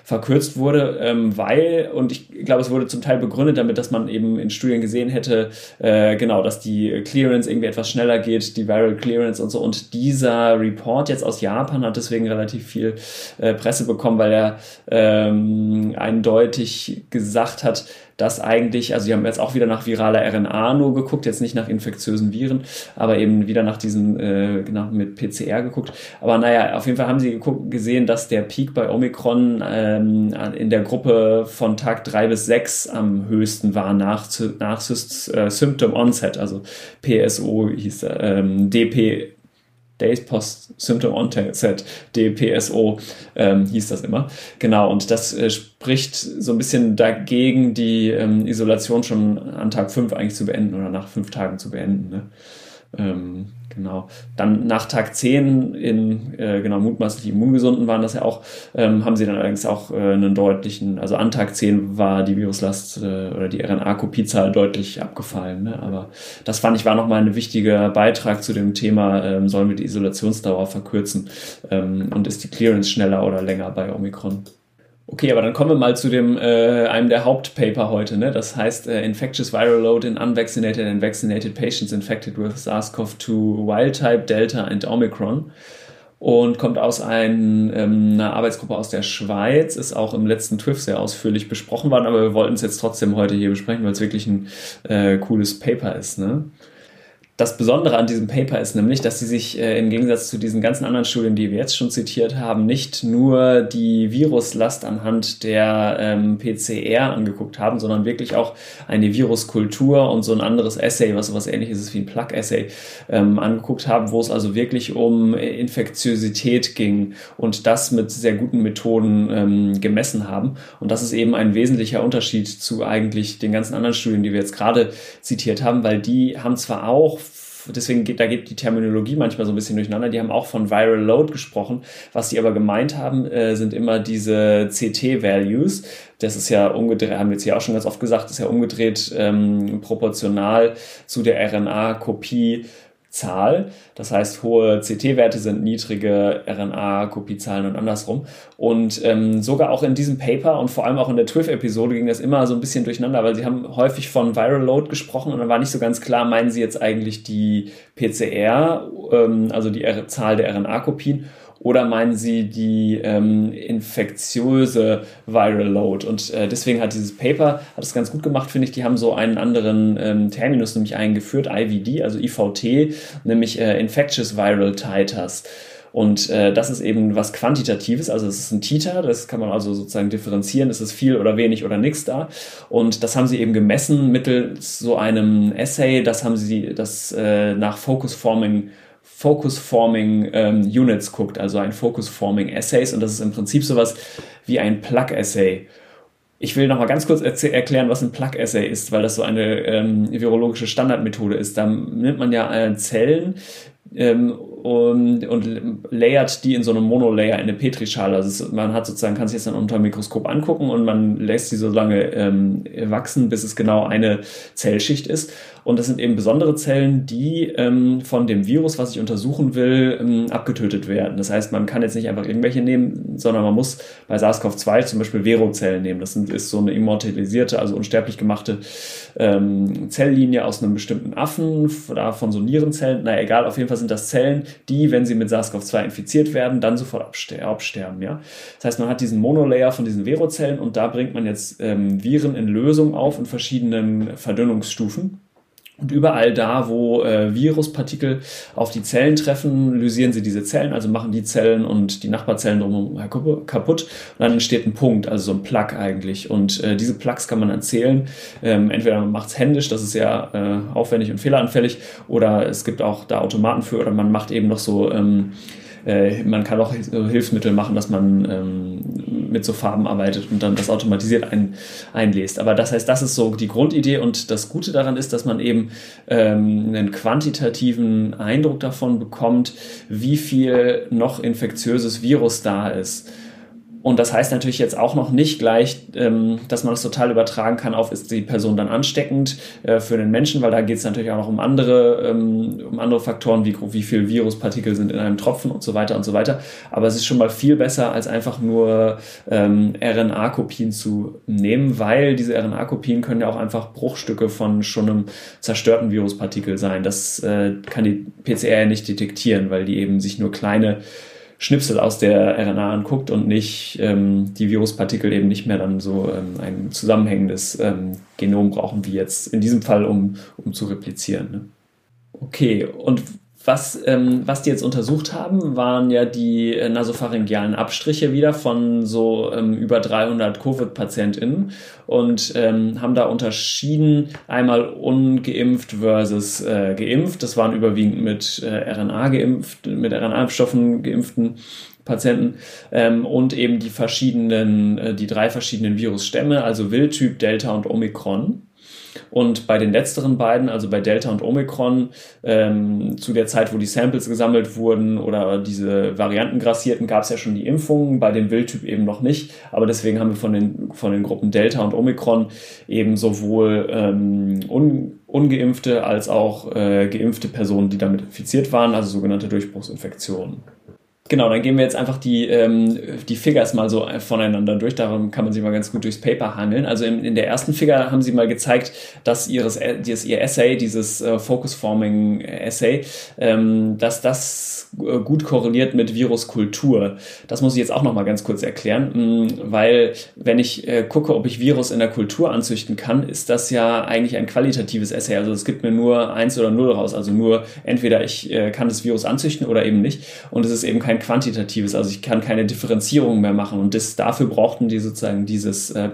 verkürzt wurde, ähm, weil, und ich glaube, es wurde zum Teil begründet damit, dass man eben in Studien gesehen hätte, äh, genau, dass die Clearance irgendwie etwas schneller geht, die Viral Clearance und so. Und dieser Report jetzt aus Japan hat deswegen relativ viel äh, Presse bekommen, weil er ähm, eindeutig gesagt hat, dass eigentlich, also die haben jetzt auch wieder nach viraler RNA nur geguckt, jetzt nicht nach infektiösen Viren, aber eben wieder nach diesen, äh, nach, mit PCR geguckt. Aber naja, auf jeden Fall haben sie geguckt, gesehen, dass der Peak bei Omikron ähm, in der Gruppe von Tag drei bis sechs am höchsten war nach, nach äh, Symptom Onset, also PSO hieß ähm, DP Days Post Symptom Onset, DPSO ähm, hieß das immer. Genau, und das äh, spricht so ein bisschen dagegen, die ähm, Isolation schon an Tag 5 eigentlich zu beenden oder nach fünf Tagen zu beenden. Ne? Ähm, Genau. Dann nach Tag 10 in, äh, genau, mutmaßlich Immungesunden waren das ja auch, ähm, haben sie dann allerdings auch äh, einen deutlichen, also an Tag 10 war die Viruslast äh, oder die RNA-Kopiezahl deutlich abgefallen. Ne? Aber das fand ich war nochmal ein wichtiger Beitrag zu dem Thema, ähm, sollen wir die Isolationsdauer verkürzen ähm, und ist die Clearance schneller oder länger bei Omikron? Okay, aber dann kommen wir mal zu dem äh, einem der Hauptpaper heute. Ne? Das heißt äh, Infectious Viral Load in Unvaccinated and Vaccinated Patients Infected with SARS-CoV-2 Wild Type, Delta and Omicron. Und kommt aus ein, ähm, einer Arbeitsgruppe aus der Schweiz, ist auch im letzten TWIF sehr ausführlich besprochen worden, aber wir wollten es jetzt trotzdem heute hier besprechen, weil es wirklich ein äh, cooles Paper ist. Ne? Das Besondere an diesem Paper ist nämlich, dass sie sich äh, im Gegensatz zu diesen ganzen anderen Studien, die wir jetzt schon zitiert haben, nicht nur die Viruslast anhand der ähm, PCR angeguckt haben, sondern wirklich auch eine Viruskultur und so ein anderes Essay, was sowas ähnliches ist wie ein Plug-Essay, ähm, angeguckt haben, wo es also wirklich um Infektiosität ging und das mit sehr guten Methoden ähm, gemessen haben. Und das ist eben ein wesentlicher Unterschied zu eigentlich den ganzen anderen Studien, die wir jetzt gerade zitiert haben, weil die haben zwar auch deswegen geht, da geht die Terminologie manchmal so ein bisschen durcheinander. Die haben auch von Viral Load gesprochen. Was sie aber gemeint haben, äh, sind immer diese CT-Values. Das ist ja umgedreht, haben wir jetzt hier auch schon ganz oft gesagt, ist ja umgedreht ähm, proportional zu der RNA-Kopie Zahl. Das heißt, hohe CT-Werte sind niedrige RNA-Kopiezahlen und andersrum. Und ähm, sogar auch in diesem Paper und vor allem auch in der TWIF-Episode ging das immer so ein bisschen durcheinander, weil sie haben häufig von Viral Load gesprochen und dann war nicht so ganz klar, meinen sie jetzt eigentlich die PCR, ähm, also die R Zahl der RNA-Kopien oder meinen Sie die ähm, infektiöse Viral Load? Und äh, deswegen hat dieses Paper hat es ganz gut gemacht, finde ich. Die haben so einen anderen ähm, Terminus nämlich eingeführt, IVD, also IVT, nämlich äh, Infectious Viral Titers. Und äh, das ist eben was Quantitatives, also es ist ein Titer, das kann man also sozusagen differenzieren, ist es viel oder wenig oder nichts da. Und das haben sie eben gemessen mittels so einem Essay, das haben sie das äh, nach Focus Forming Focus Forming ähm, Units guckt, also ein Focus Forming Essays und das ist im Prinzip sowas wie ein Plug Essay. Ich will noch mal ganz kurz erklären, was ein Plug Essay ist, weil das so eine ähm, virologische Standardmethode ist. Da nimmt man ja äh, Zellen, ähm, und, und layert die in so einem Monolayer in eine Petrischale. Also man hat sozusagen, kann sich das dann unter dem Mikroskop angucken und man lässt sie so lange ähm, wachsen, bis es genau eine Zellschicht ist. Und das sind eben besondere Zellen, die ähm, von dem Virus, was ich untersuchen will, ähm, abgetötet werden. Das heißt, man kann jetzt nicht einfach irgendwelche nehmen, sondern man muss bei SARS-CoV-2 zum Beispiel Vero-Zellen nehmen. Das sind, ist so eine immortalisierte, also unsterblich gemachte ähm, Zelllinie aus einem bestimmten Affen, da von so Nierenzellen. Na egal, auf jeden Fall sind das Zellen, die, wenn sie mit SARS-CoV-2 infiziert werden, dann sofort absterben. Ja? Das heißt, man hat diesen Monolayer von diesen Vero-Zellen und da bringt man jetzt ähm, Viren in Lösung auf in verschiedenen Verdünnungsstufen. Und überall da, wo äh, Viruspartikel auf die Zellen treffen, lysieren sie diese Zellen, also machen die Zellen und die Nachbarzellen drumherum kaputt. Und dann entsteht ein Punkt, also so ein Plug eigentlich. Und äh, diese Plugs kann man erzählen. Ähm, entweder man macht es händisch, das ist ja äh, aufwendig und fehleranfällig, oder es gibt auch da Automaten für, oder man macht eben noch so ähm, äh, man kann auch Hilfsmittel machen, dass man ähm, mit so Farben arbeitet und dann das automatisiert ein, einlässt. Aber das heißt, das ist so die Grundidee und das Gute daran ist, dass man eben ähm, einen quantitativen Eindruck davon bekommt, wie viel noch infektiöses Virus da ist. Und das heißt natürlich jetzt auch noch nicht gleich, ähm, dass man das total übertragen kann auf, ist die Person dann ansteckend äh, für den Menschen, weil da geht es natürlich auch noch um andere, ähm, um andere Faktoren, wie, wie viel Viruspartikel sind in einem Tropfen und so weiter und so weiter. Aber es ist schon mal viel besser, als einfach nur ähm, RNA-Kopien zu nehmen, weil diese RNA-Kopien können ja auch einfach Bruchstücke von schon einem zerstörten Viruspartikel sein. Das äh, kann die PCR nicht detektieren, weil die eben sich nur kleine Schnipsel aus der RNA anguckt und nicht ähm, die Viruspartikel eben nicht mehr dann so ähm, ein zusammenhängendes ähm, Genom brauchen, wie jetzt in diesem Fall, um, um zu replizieren. Ne? Okay, und was, ähm, was die jetzt untersucht haben, waren ja die äh, nasopharyngealen Abstriche wieder von so ähm, über 300 Covid-PatientInnen und ähm, haben da unterschieden, einmal ungeimpft versus äh, geimpft. Das waren überwiegend mit äh, RNA geimpft, mit RNA-Impfstoffen geimpften Patienten ähm, und eben die verschiedenen, äh, die drei verschiedenen Virusstämme, also Wildtyp, Delta und Omikron. Und bei den letzteren beiden, also bei Delta und Omikron, ähm, zu der Zeit, wo die Samples gesammelt wurden oder diese Varianten grassierten, gab es ja schon die Impfungen, bei dem Wildtyp eben noch nicht. Aber deswegen haben wir von den, von den Gruppen Delta und Omikron eben sowohl ähm, un, ungeimpfte als auch äh, geimpfte Personen, die damit infiziert waren, also sogenannte Durchbruchsinfektionen. Genau, dann gehen wir jetzt einfach die, ähm, die Figures mal so voneinander durch. Darum kann man sich mal ganz gut durchs Paper handeln. Also in, in der ersten Figure haben sie mal gezeigt, dass ihres, dieses, ihr Essay, dieses äh, Focus Forming Essay, ähm, dass das äh, gut korreliert mit Viruskultur. Das muss ich jetzt auch noch mal ganz kurz erklären, mh, weil wenn ich äh, gucke, ob ich Virus in der Kultur anzüchten kann, ist das ja eigentlich ein qualitatives Essay. Also es gibt mir nur eins oder null raus. Also nur entweder ich äh, kann das Virus anzüchten oder eben nicht. Und es ist eben kein quantitatives, also ich kann keine Differenzierung mehr machen. Und das, dafür brauchten die sozusagen dieses äh,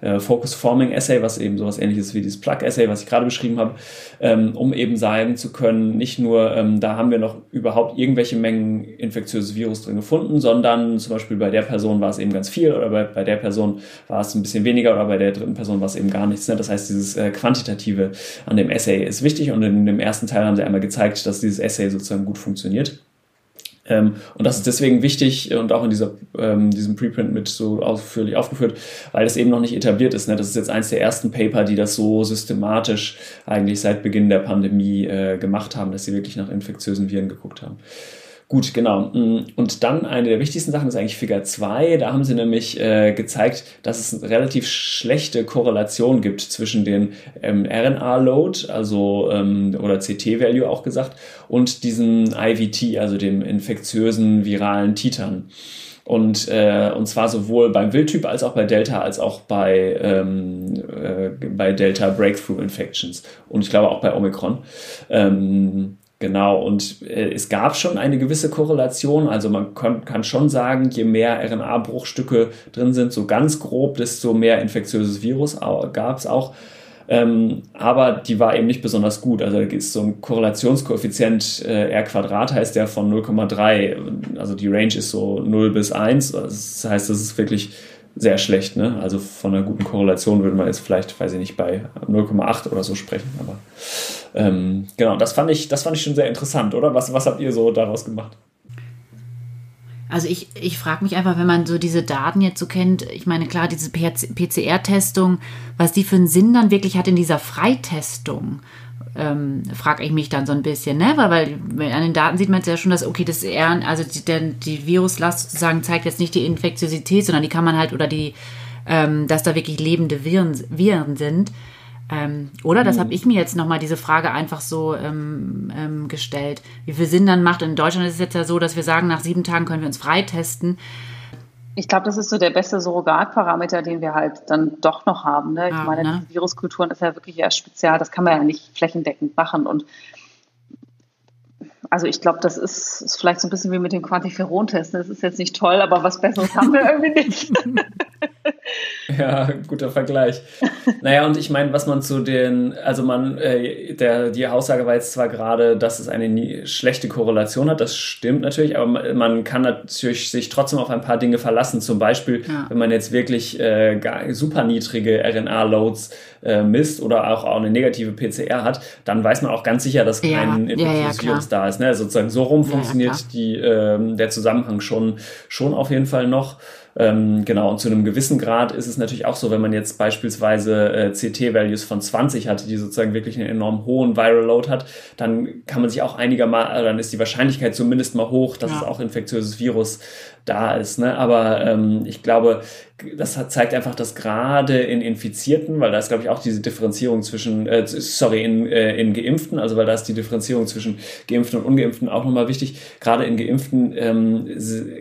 äh, Focus Forming Essay, was eben sowas ähnliches wie dieses Plug Essay, was ich gerade beschrieben habe, ähm, um eben sagen zu können, nicht nur, ähm, da haben wir noch überhaupt irgendwelche Mengen infektiöses Virus drin gefunden, sondern zum Beispiel bei der Person war es eben ganz viel oder bei, bei der Person war es ein bisschen weniger oder bei der dritten Person war es eben gar nichts. Ne? Das heißt, dieses äh, Quantitative an dem Essay ist wichtig und in dem ersten Teil haben sie einmal gezeigt, dass dieses Essay sozusagen gut funktioniert. Ähm, und das ist deswegen wichtig und auch in dieser, ähm, diesem Preprint mit so ausführlich aufgeführt, weil das eben noch nicht etabliert ist. Ne? Das ist jetzt eins der ersten Paper, die das so systematisch eigentlich seit Beginn der Pandemie äh, gemacht haben, dass sie wirklich nach infektiösen Viren geguckt haben. Gut, genau. Mm, und dann eine der wichtigsten Sachen ist eigentlich Figur 2. Da haben sie nämlich äh, gezeigt, dass es eine relativ schlechte Korrelation gibt zwischen dem ähm, RNA-Load, also ähm, oder CT-Value auch gesagt, und diesem IVT, also dem infektiösen viralen Titern. Und, äh, und zwar sowohl beim Wildtyp als auch bei Delta als auch bei, ähm, äh, bei Delta Breakthrough Infections und ich glaube auch bei Omikron. Ähm, Genau, und äh, es gab schon eine gewisse Korrelation. Also man kann, kann schon sagen, je mehr RNA-Bruchstücke drin sind, so ganz grob, desto mehr infektiöses Virus gab es auch. Ähm, aber die war eben nicht besonders gut. Also da ist so ein Korrelationskoeffizient äh, R Quadrat heißt der von 0,3. Also die Range ist so 0 bis 1. Das heißt, das ist wirklich sehr schlecht. Ne? Also von einer guten Korrelation würde man jetzt vielleicht, weiß ich nicht, bei 0,8 oder so sprechen. Aber ähm, genau, das fand ich, das fand ich schon sehr interessant, oder? Was, was habt ihr so daraus gemacht? Also ich, ich frage mich einfach, wenn man so diese Daten jetzt so kennt, ich meine, klar, diese PCR-Testung, was die für einen Sinn dann wirklich hat in dieser Freitestung, ähm, frage ich mich dann so ein bisschen, ne? Weil, weil an den Daten sieht man ja schon, dass, okay, das eher, also die, der, die Viruslast sozusagen zeigt jetzt nicht die Infektiosität, sondern die kann man halt, oder die, ähm, dass da wirklich lebende Viren, Viren sind. Ähm, oder, das habe ich mir jetzt nochmal diese Frage einfach so ähm, ähm, gestellt, wie viel Sinn dann macht. In Deutschland ist es jetzt ja so, dass wir sagen, nach sieben Tagen können wir uns freitesten. Ich glaube, das ist so der beste Surrogatparameter, den wir halt dann doch noch haben. Ne? Ich ja, meine, ne? Viruskulturen ist ja wirklich eher spezial, das kann man ja nicht flächendeckend machen. Und also ich glaube, das ist, ist, vielleicht so ein bisschen wie mit dem Quantiferon-Test. Das ist jetzt nicht toll, aber was Besseres haben wir irgendwie nicht. ja, guter Vergleich. Naja, und ich meine, was man zu den, also man, äh, der, die Aussage war jetzt zwar gerade, dass es eine schlechte Korrelation hat, das stimmt natürlich, aber man, man, kann natürlich sich trotzdem auf ein paar Dinge verlassen. Zum Beispiel, ja. wenn man jetzt wirklich äh, super niedrige RNA-Loads äh, misst oder auch, auch eine negative PCR hat, dann weiß man auch ganz sicher, dass kein ja. infektiöses ja, Virus da ist. Ne? Sozusagen so rum funktioniert die, ähm, der Zusammenhang schon, schon auf jeden Fall noch. Ähm, genau, und zu einem gewissen Grad ist es natürlich auch so, wenn man jetzt beispielsweise äh, CT-Values von 20 hat, die sozusagen wirklich einen enorm hohen Viral Load hat, dann kann man sich auch einigermaßen, dann ist die Wahrscheinlichkeit zumindest mal hoch, dass ja. es auch infektiöses Virus da ist. Ne? Aber ähm, ich glaube, das hat, zeigt einfach, dass gerade in Infizierten, weil da ist, glaube ich, auch diese Differenzierung zwischen, äh, sorry, in, äh, in Geimpften, also weil da ist die Differenzierung zwischen Geimpften und Ungeimpften auch nochmal wichtig. Gerade in Geimpften, ähm,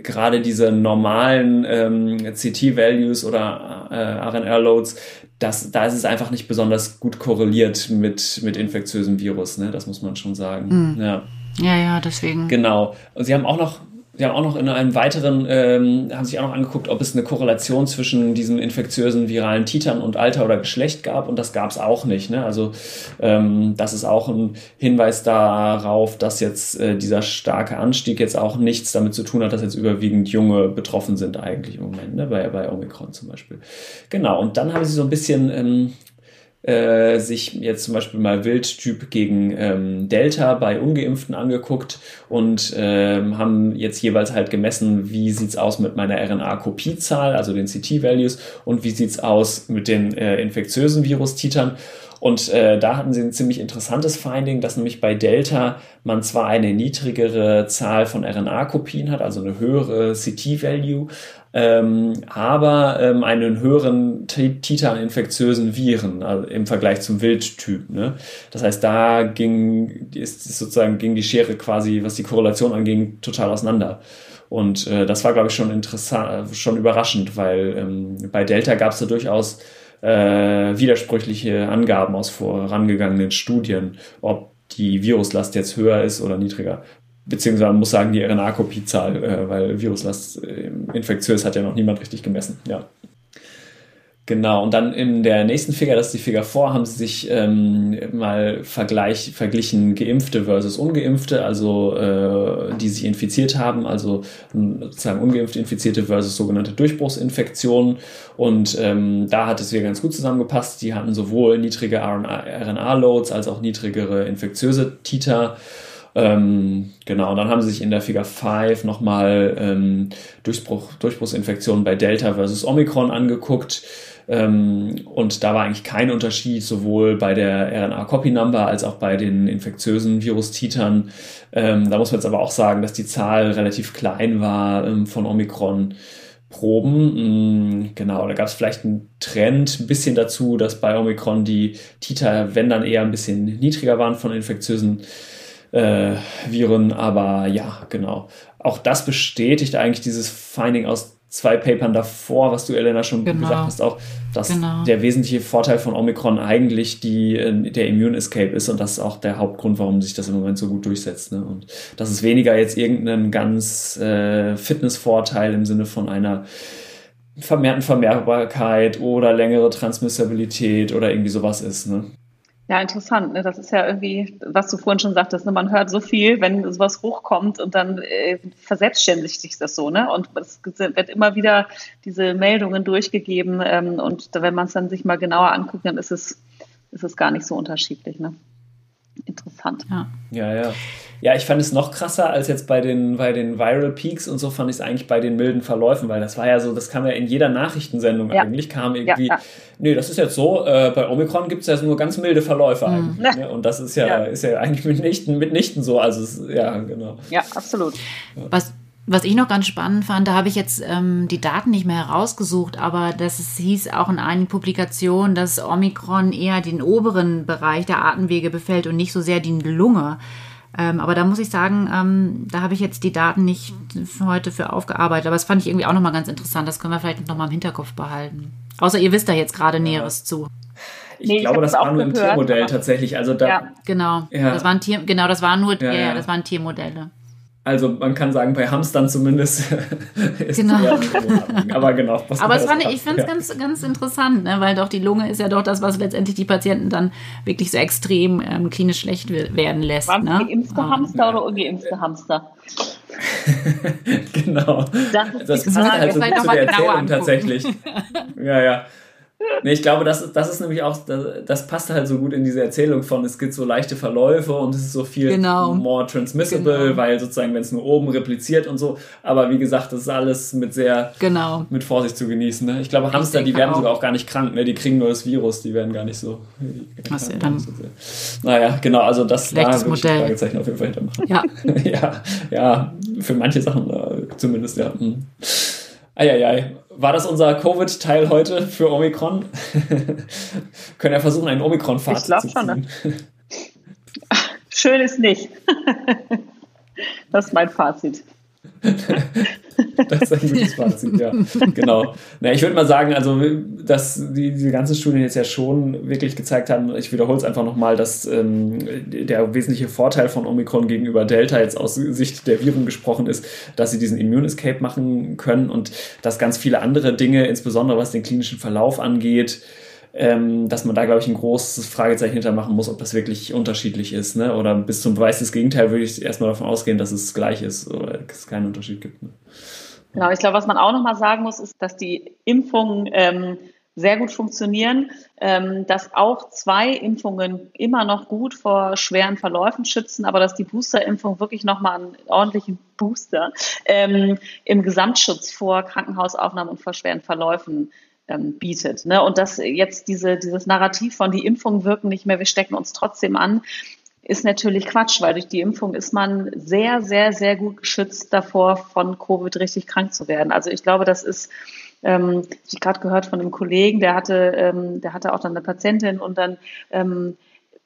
gerade diese normalen ähm, CT-Values oder äh, RNR-Loads, das, da ist es einfach nicht besonders gut korreliert mit, mit infektiösem Virus, ne? das muss man schon sagen. Mhm. Ja. Ja, ja, deswegen. Genau. Und Sie haben auch noch Sie haben auch noch in einem weiteren, ähm, haben sich auch noch angeguckt, ob es eine Korrelation zwischen diesen infektiösen viralen Titern und Alter oder Geschlecht gab und das gab es auch nicht. Ne? Also ähm, das ist auch ein Hinweis darauf, dass jetzt äh, dieser starke Anstieg jetzt auch nichts damit zu tun hat, dass jetzt überwiegend Junge betroffen sind eigentlich im Moment, ne? bei, bei Omikron zum Beispiel. Genau, und dann haben sie so ein bisschen ähm, äh, sich jetzt zum Beispiel mal Wildtyp gegen ähm, Delta bei Ungeimpften angeguckt und ähm, haben jetzt jeweils halt gemessen, wie sieht's aus mit meiner RNA-Kopiezahl, also den CT-Values, und wie sieht's aus mit den äh, infektiösen Virustitern. Und äh, da hatten sie ein ziemlich interessantes Finding, dass nämlich bei Delta man zwar eine niedrigere Zahl von RNA-Kopien hat, also eine höhere CT-Value, ähm, aber ähm, einen höheren Titer an infektiösen Viren also im Vergleich zum Wildtyp. Ne? Das heißt, da ging, ist sozusagen ging die Schere quasi, was die Korrelation anging, total auseinander. Und äh, das war, glaube ich, schon interessant, schon überraschend, weil ähm, bei Delta gab es da durchaus äh, widersprüchliche Angaben aus vorangegangenen Studien, ob die Viruslast jetzt höher ist oder niedriger. Beziehungsweise man muss sagen, die RNA-Kopiezahl, äh, weil Viruslast äh, infektiös hat ja noch niemand richtig gemessen. Ja. Genau, und dann in der nächsten Figur, das ist die Figur vor, haben sie sich ähm, mal vergleich, verglichen Geimpfte versus Ungeimpfte, also äh, die sich infiziert haben, also sozusagen ungeimpfte Infizierte versus sogenannte Durchbruchsinfektionen. Und ähm, da hat es wieder ganz gut zusammengepasst. Die hatten sowohl niedrige RNA-Loads als auch niedrigere infektiöse Titer. Ähm, genau, und dann haben sie sich in der Figur 5 nochmal ähm, Durchbruch, Durchbruchsinfektionen bei Delta versus Omikron angeguckt. Ähm, und da war eigentlich kein Unterschied, sowohl bei der RNA-Copy-Number als auch bei den infektiösen Virus-Titern. Ähm, da muss man jetzt aber auch sagen, dass die Zahl relativ klein war ähm, von Omikron. Proben. Mm, genau, da gab es vielleicht einen Trend ein bisschen dazu, dass bei Omikron die Titer, wenn dann eher ein bisschen niedriger waren von infektiösen äh, Viren, aber ja, genau. Auch das bestätigt eigentlich dieses Finding aus zwei Papern davor, was du, Elena, schon genau. gesagt hast, auch, dass genau. der wesentliche Vorteil von Omikron eigentlich die, äh, der Immune Escape ist und das ist auch der Hauptgrund, warum sich das im Moment so gut durchsetzt. Ne? Und das ist weniger jetzt irgendein ganz äh, Fitnessvorteil im Sinne von einer vermehrten Vermehrbarkeit oder längere Transmissibilität oder irgendwie sowas ist. Ne? Ja, interessant. Ne? Das ist ja irgendwie, was du vorhin schon sagtest, ne? man hört so viel, wenn sowas hochkommt und dann äh, verselbstständigt sich das so. Ne? Und es wird immer wieder diese Meldungen durchgegeben ähm, und wenn man es dann sich mal genauer anguckt, dann ist es, ist es gar nicht so unterschiedlich. Ne? Interessant. Ja, ja. ja. Ja, ich fand es noch krasser als jetzt bei den, bei den Viral Peaks und so fand ich es eigentlich bei den milden Verläufen, weil das war ja so, das kam ja in jeder Nachrichtensendung ja. eigentlich, kam irgendwie, ja, ja. nee, das ist jetzt so, äh, bei Omikron gibt es ja nur ganz milde Verläufe mhm. eigentlich. Ne? Und das ist ja, ist ja eigentlich mitnichten, mitnichten so. Also es, ja, genau. Ja, absolut. Was, was ich noch ganz spannend fand, da habe ich jetzt ähm, die Daten nicht mehr herausgesucht, aber das es hieß auch in einigen Publikationen, dass Omikron eher den oberen Bereich der Atemwege befällt und nicht so sehr die Lunge. Ähm, aber da muss ich sagen, ähm, da habe ich jetzt die Daten nicht heute für aufgearbeitet. Aber das fand ich irgendwie auch nochmal ganz interessant. Das können wir vielleicht nochmal im Hinterkopf behalten. Außer ihr wisst da jetzt gerade Näheres zu. Ich nee, glaube, ich das war nur ein Tiermodell tatsächlich. Also da, ja. Genau, ja. das waren Tier, genau, das waren nur, ja, ja, das waren Tiermodelle. Also man kann sagen, bei Hamstern zumindest ist genau. Aber genau. Aber es fand, ich finde es ja. ganz, ganz interessant, ne? weil doch die Lunge ist ja doch das, was letztendlich die Patienten dann wirklich so extrem ähm, klinisch schlecht werden lässt. Waren ne? geimpfte ah. Hamster oder ungeimpfte Hamster? genau. Das, ist das passt halt so gut zu der Erzählung tatsächlich. ja, ja. Nee, ich glaube, das, das ist nämlich auch, das, das, passt halt so gut in diese Erzählung von, es gibt so leichte Verläufe und es ist so viel genau. more transmissible, genau. weil sozusagen, wenn es nur oben repliziert und so. Aber wie gesagt, das ist alles mit sehr, genau. mit Vorsicht zu genießen. Ne? Ich glaube, Hamster, ich die werden auch. sogar auch gar nicht krank, ne? die kriegen nur das Virus, die werden gar nicht so. Was ja dann? So naja, genau, also das da würde ich ein Fragezeichen auf jeden Fall hintermachen. Ja. ja, ja, für manche Sachen äh, zumindest, ja. Hm. Eieiei. War das unser Covid-Teil heute für Omikron? Können ja versuchen, einen Omikron-Fazit zu ziehen. Schon, ne? Schön ist nicht. das ist mein Fazit. das ist ein gutes Fazit, ja. Genau. Na, ich würde mal sagen, also, dass die, diese ganzen Studien jetzt ja schon wirklich gezeigt haben, ich wiederhole es einfach nochmal, dass ähm, der wesentliche Vorteil von Omikron gegenüber Delta jetzt aus Sicht der Viren gesprochen ist, dass sie diesen Immune Escape machen können und dass ganz viele andere Dinge, insbesondere was den klinischen Verlauf angeht, ähm, dass man da, glaube ich, ein großes Fragezeichen hintermachen muss, ob das wirklich unterschiedlich ist. Ne? Oder bis zum Beweis des Gegenteils würde ich erstmal davon ausgehen, dass es gleich ist oder es keinen Unterschied gibt. Ne? Genau, ich glaube, was man auch nochmal sagen muss, ist, dass die Impfungen ähm, sehr gut funktionieren, ähm, dass auch zwei Impfungen immer noch gut vor schweren Verläufen schützen, aber dass die Boosterimpfung wirklich nochmal einen ordentlichen Booster ähm, im Gesamtschutz vor Krankenhausaufnahmen und vor schweren Verläufen ähm, bietet. Ne? Und dass jetzt diese, dieses Narrativ von die Impfungen wirken nicht mehr, wir stecken uns trotzdem an, ist natürlich Quatsch, weil durch die Impfung ist man sehr, sehr, sehr gut geschützt davor, von Covid richtig krank zu werden. Also ich glaube, das ist, ähm, ich gerade gehört von einem Kollegen, der hatte, ähm, der hatte auch dann eine Patientin und dann ähm,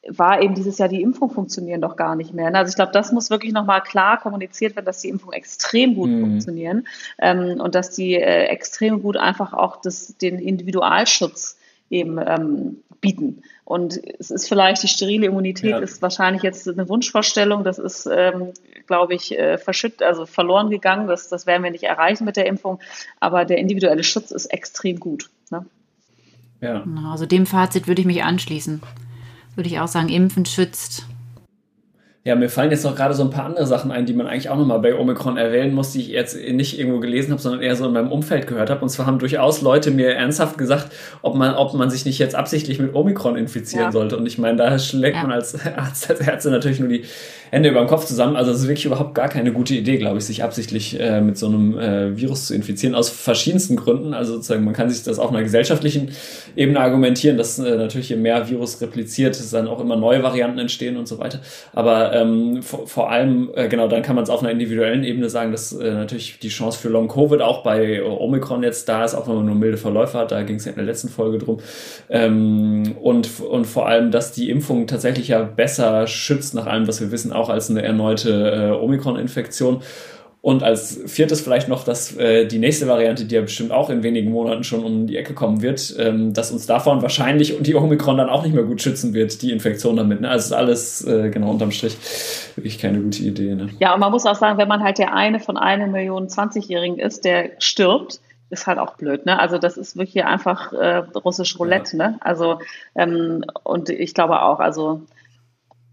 war eben dieses Jahr die Impfung funktionieren doch gar nicht mehr. Also ich glaube, das muss wirklich nochmal klar kommuniziert werden, dass die Impfungen extrem gut mhm. funktionieren ähm, und dass die äh, extrem gut einfach auch das, den Individualschutz eben ähm, bieten. Und es ist vielleicht, die sterile Immunität ja. ist wahrscheinlich jetzt eine Wunschvorstellung. Das ist, ähm, glaube ich, äh, verschütt, also verloren gegangen. Das, das werden wir nicht erreichen mit der Impfung. Aber der individuelle Schutz ist extrem gut. Ne? Ja. Also dem Fazit würde ich mich anschließen. Würde ich auch sagen, Impfen schützt. Ja, mir fallen jetzt noch gerade so ein paar andere Sachen ein, die man eigentlich auch nochmal bei Omikron erwähnen muss, die ich jetzt nicht irgendwo gelesen habe, sondern eher so in meinem Umfeld gehört habe. Und zwar haben durchaus Leute mir ernsthaft gesagt, ob man, ob man sich nicht jetzt absichtlich mit Omikron infizieren ja. sollte. Und ich meine, da schlägt ja. man als Arzt, als Ärzte natürlich nur die Hände über den Kopf zusammen. Also es ist wirklich überhaupt gar keine gute Idee, glaube ich, sich absichtlich äh, mit so einem äh, Virus zu infizieren, aus verschiedensten Gründen. Also sozusagen, man kann sich das auf einer gesellschaftlichen Ebene argumentieren, dass äh, natürlich je mehr Virus repliziert, dann auch immer neue Varianten entstehen und so weiter. Aber ähm, vor, vor allem, äh, genau, dann kann man es auf einer individuellen Ebene sagen, dass äh, natürlich die Chance für Long-Covid auch bei Omikron jetzt da ist, auch wenn man nur milde Verläufe hat, da ging es ja in der letzten Folge drum. Ähm, und, und vor allem, dass die Impfung tatsächlich ja besser schützt, nach allem, was wir wissen, auch als eine erneute äh, Omikron-Infektion. Und als viertes vielleicht noch, dass äh, die nächste Variante, die ja bestimmt auch in wenigen Monaten schon um die Ecke kommen wird, ähm, dass uns davon wahrscheinlich und die Omikron dann auch nicht mehr gut schützen wird, die Infektion damit. Ne? Also ist alles äh, genau unterm Strich wirklich keine gute Idee. Ne? Ja, und man muss auch sagen, wenn man halt der eine von einer Million 20-Jährigen ist, der stirbt, ist halt auch blöd, ne? Also das ist wirklich einfach äh, russisch Roulette, ja. ne? Also ähm, und ich glaube auch, also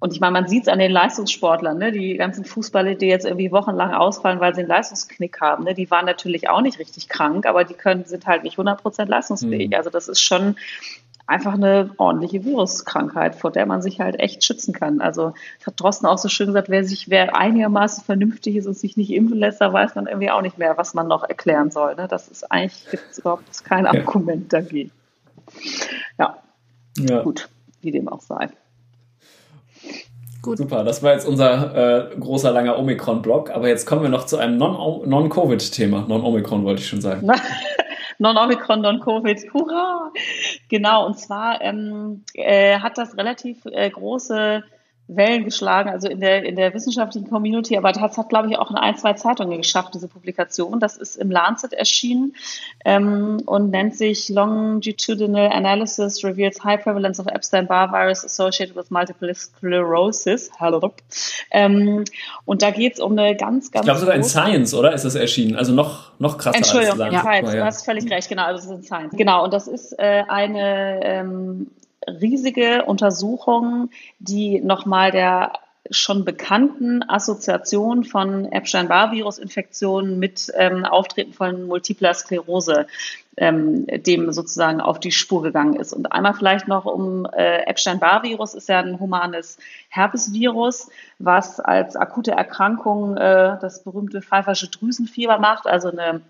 und ich meine, man sieht es an den Leistungssportlern, ne? die ganzen Fußballer, die jetzt irgendwie wochenlang ausfallen, weil sie einen Leistungsknick haben. Ne? Die waren natürlich auch nicht richtig krank, aber die können, sind halt nicht 100% leistungsfähig. Mhm. Also das ist schon einfach eine ordentliche Viruskrankheit, vor der man sich halt echt schützen kann. Also das hat Drosten auch so schön gesagt, wer sich, wer einigermaßen vernünftig ist und sich nicht impfen lässt, da weiß man irgendwie auch nicht mehr, was man noch erklären soll. Ne? Das ist eigentlich, gibt es überhaupt kein Argument dagegen. Ja. ja, gut, wie dem auch sei. Gut. Super, das war jetzt unser äh, großer, langer Omikron-Blog. Aber jetzt kommen wir noch zu einem Non-Covid-Thema. Non-Omikron wollte ich schon sagen. Non-Omikron, Non-Covid, hurra! Genau, und zwar ähm, äh, hat das relativ äh, große Wellen geschlagen, also in der, in der wissenschaftlichen Community, aber das hat, glaube ich, auch in ein, zwei Zeitungen geschafft, diese Publikation. Das ist im Lancet erschienen ähm, und nennt sich Longitudinal Analysis Reveals High Prevalence of Epstein-Barr Virus Associated with Multiple Sclerosis. Hallo. Ähm, und da geht es um eine ganz, ganz. Ich glaube sogar in Science, oder? Ist das erschienen? Also noch, noch krasser Entschuldigung, als ja. Science, du hast völlig recht, genau, also es ist in Science. Genau, und das ist äh, eine ähm, riesige Untersuchung, die nochmal der schon bekannten Assoziation von Epstein-Barr-Virus-Infektionen mit ähm, Auftreten von multipler Sklerose ähm, dem sozusagen auf die Spur gegangen ist. Und einmal vielleicht noch um äh, Epstein-Barr-Virus ist ja ein humanes Herpesvirus, was als akute Erkrankung äh, das berühmte pfeifersche Drüsenfieber macht, also eine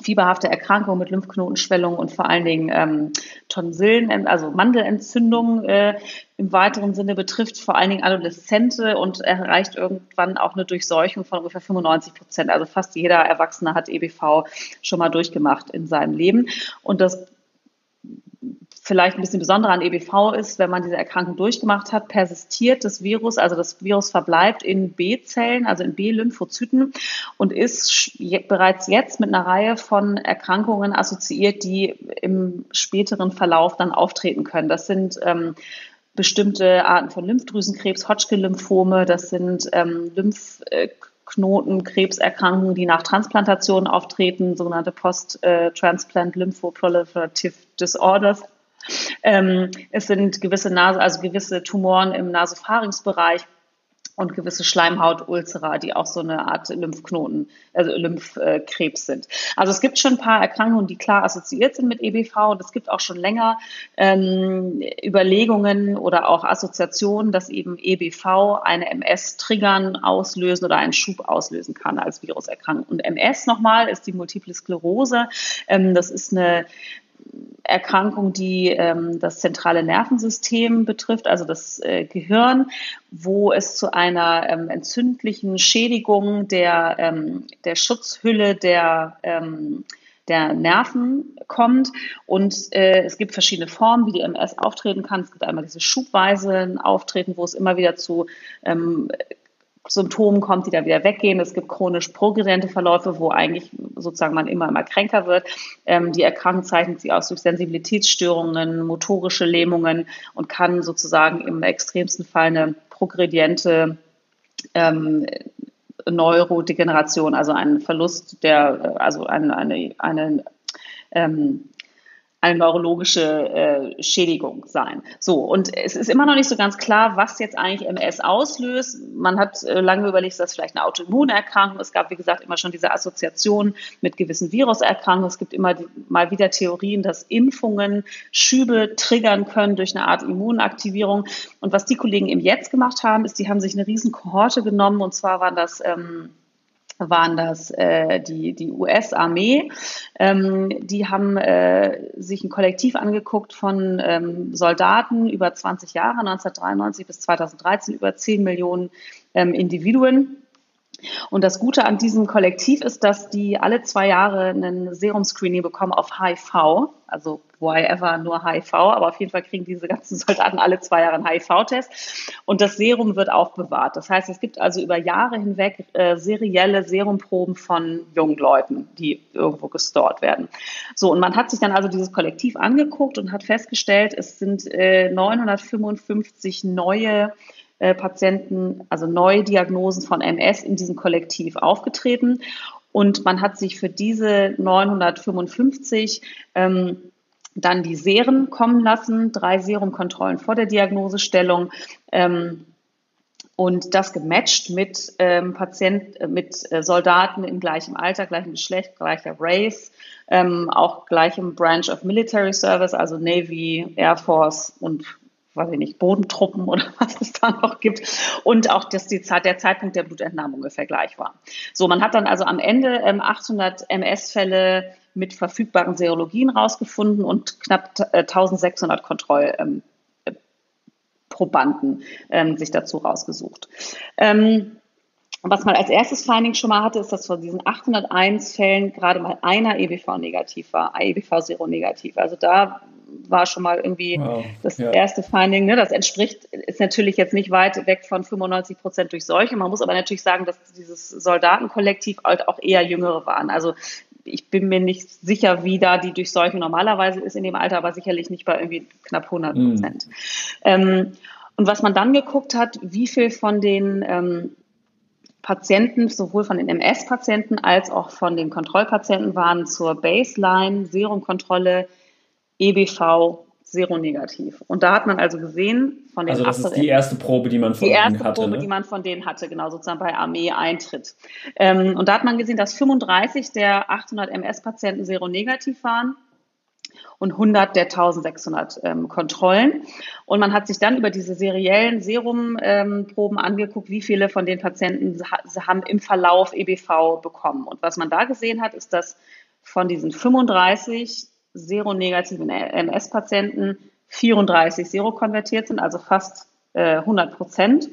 fieberhafte Erkrankung mit Lymphknotenschwellung und vor allen Dingen ähm, Tonsillen, also Mandelentzündung äh, im weiteren Sinne betrifft, vor allen Dingen Adoleszente und erreicht irgendwann auch eine Durchseuchung von ungefähr 95 Prozent. Also fast jeder Erwachsene hat EBV schon mal durchgemacht in seinem Leben. Und das vielleicht ein bisschen besonderer an EBV ist, wenn man diese Erkrankung durchgemacht hat, persistiert das Virus, also das Virus verbleibt in B-Zellen, also in B-Lymphozyten und ist bereits jetzt mit einer Reihe von Erkrankungen assoziiert, die im späteren Verlauf dann auftreten können. Das sind ähm, bestimmte Arten von Lymphdrüsenkrebs, Hodgkin-Lymphome, das sind ähm, Lymphknotenkrebserkrankungen, die nach Transplantation auftreten, sogenannte Post-Transplant Lymphoproliferative Disorders. Ähm, es sind gewisse Nase, also gewisse Tumoren im Nasopharynxbereich und gewisse Schleimhautulzera, die auch so eine Art Lymphknoten, also Lymphkrebs sind. Also es gibt schon ein paar Erkrankungen, die klar assoziiert sind mit EBV und es gibt auch schon länger ähm, Überlegungen oder auch Assoziationen, dass eben EBV eine MS triggern, auslösen oder einen Schub auslösen kann als Viruserkrankung. Und MS nochmal ist die Multiple Sklerose. Ähm, das ist eine Erkrankung, die ähm, das zentrale Nervensystem betrifft, also das äh, Gehirn, wo es zu einer ähm, entzündlichen Schädigung der, ähm, der Schutzhülle der ähm, der Nerven kommt. Und äh, es gibt verschiedene Formen, wie die MS auftreten kann. Es gibt einmal diese schubweise Auftreten, wo es immer wieder zu ähm, Symptomen kommt, die dann wieder weggehen. Es gibt chronisch progrediente Verläufe, wo eigentlich sozusagen man immer, immer kränker wird. Ähm, die Erkrankung zeichnet sich aus durch Sensibilitätsstörungen, motorische Lähmungen und kann sozusagen im extremsten Fall eine progrediente ähm, Neurodegeneration, also ein Verlust der, also eine, eine, eine ähm, eine neurologische äh, Schädigung sein. So, und es ist immer noch nicht so ganz klar, was jetzt eigentlich MS auslöst. Man hat äh, lange überlegt, ist das vielleicht eine Autoimmunerkrankung? Es gab, wie gesagt, immer schon diese Assoziation mit gewissen Viruserkrankungen. Es gibt immer die, mal wieder Theorien, dass Impfungen Schübe triggern können durch eine Art Immunaktivierung. Und was die Kollegen eben jetzt gemacht haben, ist, die haben sich eine riesen Kohorte genommen, und zwar waren das ähm, waren das äh, die, die US-Armee. Ähm, die haben äh, sich ein Kollektiv angeguckt von ähm, Soldaten über 20 Jahre, 1993 bis 2013, über 10 Millionen ähm, Individuen. Und das Gute an diesem Kollektiv ist, dass die alle zwei Jahre ein Serum-Screening bekommen auf HIV, also why ever nur HIV, aber auf jeden Fall kriegen diese ganzen Soldaten alle zwei Jahre einen HIV-Test. Und das Serum wird aufbewahrt. Das heißt, es gibt also über Jahre hinweg äh, serielle Serumproben von jungen Leuten, die irgendwo gestort werden. So, und man hat sich dann also dieses Kollektiv angeguckt und hat festgestellt, es sind äh, 955 neue äh, Patienten, also neue Diagnosen von MS in diesem Kollektiv aufgetreten. Und man hat sich für diese 955 ähm, dann die Seren kommen lassen, drei Serumkontrollen vor der Diagnosestellung. Ähm, und das gematcht mit ähm, Patient, äh, mit äh, Soldaten im gleichen Alter, gleichem Geschlecht, gleicher Race, ähm, auch gleichem Branch of Military Service, also Navy, Air Force und weiß ich nicht, Bodentruppen oder was es da noch gibt. Und auch, dass die Zeit, der Zeitpunkt der Blutentnahme ungefähr gleich war. So, man hat dann also am Ende ähm, 800 MS-Fälle mit verfügbaren Serologien rausgefunden und knapp 1600 äh, Kontrollprobanden ähm, ähm, sich dazu rausgesucht. Ähm, was man als erstes Finding schon mal hatte, ist, dass von diesen 801 Fällen gerade mal einer EBV negativ war, EBV seronegativ. Also da war schon mal irgendwie wow. das ja. erste Finding. Ne? Das entspricht, ist natürlich jetzt nicht weit weg von 95 Prozent durch Seuche. Man muss aber natürlich sagen, dass dieses Soldatenkollektiv halt auch eher Jüngere waren. Also ich bin mir nicht sicher, wie da die Durchseuchung normalerweise ist in dem Alter, aber sicherlich nicht bei irgendwie knapp 100 Prozent. Mhm. Ähm, und was man dann geguckt hat, wie viel von den ähm, Patienten, sowohl von den MS-Patienten als auch von den Kontrollpatienten waren zur Baseline-Serumkontrolle EBV seronegativ. Und da hat man also gesehen, von den Also das ist die erste Probe, die man von denen hatte. Die erste Probe, ne? die man von denen hatte, genau, sozusagen bei Armee-Eintritt. Ähm, und da hat man gesehen, dass 35 der 800 MS-Patienten seronegativ waren und 100 der 1600 ähm, Kontrollen. Und man hat sich dann über diese seriellen Serumproben ähm, angeguckt, wie viele von den Patienten haben im Verlauf EBV bekommen. Und was man da gesehen hat, ist, dass von diesen 35 seronegativen MS-Patienten 34 serokonvertiert sind, also fast äh, 100 Prozent.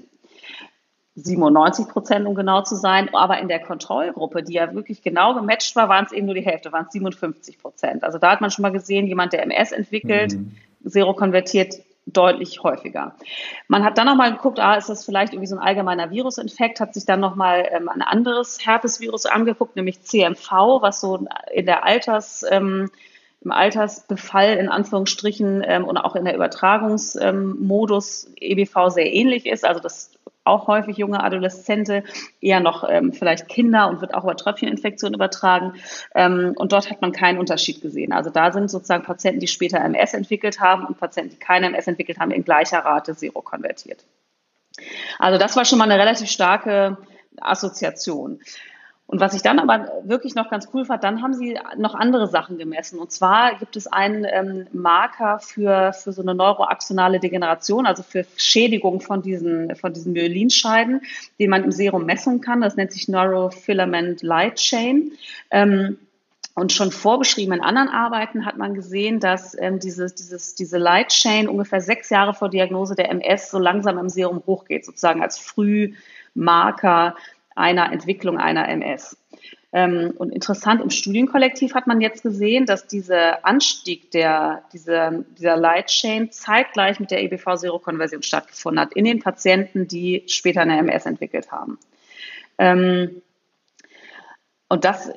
97 Prozent, um genau zu sein. Aber in der Kontrollgruppe, die ja wirklich genau gematcht war, waren es eben nur die Hälfte, waren es 57 Prozent. Also da hat man schon mal gesehen, jemand, der MS entwickelt, mhm. serokonvertiert deutlich häufiger. Man hat dann nochmal geguckt, ah, ist das vielleicht irgendwie so ein allgemeiner Virusinfekt, hat sich dann nochmal ähm, ein anderes Herpesvirus angeguckt, nämlich CMV, was so in der Alters, ähm, im Altersbefall in Anführungsstrichen ähm, und auch in der Übertragungsmodus ähm, EBV sehr ähnlich ist. Also das auch häufig junge Adoleszente, eher noch ähm, vielleicht Kinder und wird auch über Tröpfcheninfektionen übertragen. Ähm, und dort hat man keinen Unterschied gesehen. Also da sind sozusagen Patienten, die später MS entwickelt haben und Patienten, die keine MS entwickelt haben, in gleicher Rate serokonvertiert. Also das war schon mal eine relativ starke Assoziation. Und was ich dann aber wirklich noch ganz cool fand, dann haben sie noch andere Sachen gemessen. Und zwar gibt es einen ähm, Marker für, für so eine neuroaxonale Degeneration, also für Schädigung von diesen, von diesen Myelinscheiden, den man im Serum messen kann. Das nennt sich Neurofilament Light Chain. Ähm, und schon vorbeschrieben in anderen Arbeiten hat man gesehen, dass ähm, dieses, dieses, diese Light Chain ungefähr sechs Jahre vor Diagnose der MS so langsam im Serum hochgeht, sozusagen als Frühmarker einer Entwicklung einer MS. Ähm, und interessant, im Studienkollektiv hat man jetzt gesehen, dass dieser Anstieg der, dieser, dieser Light Chain zeitgleich mit der EBV-Serokonversion stattgefunden hat in den Patienten, die später eine MS entwickelt haben. Und das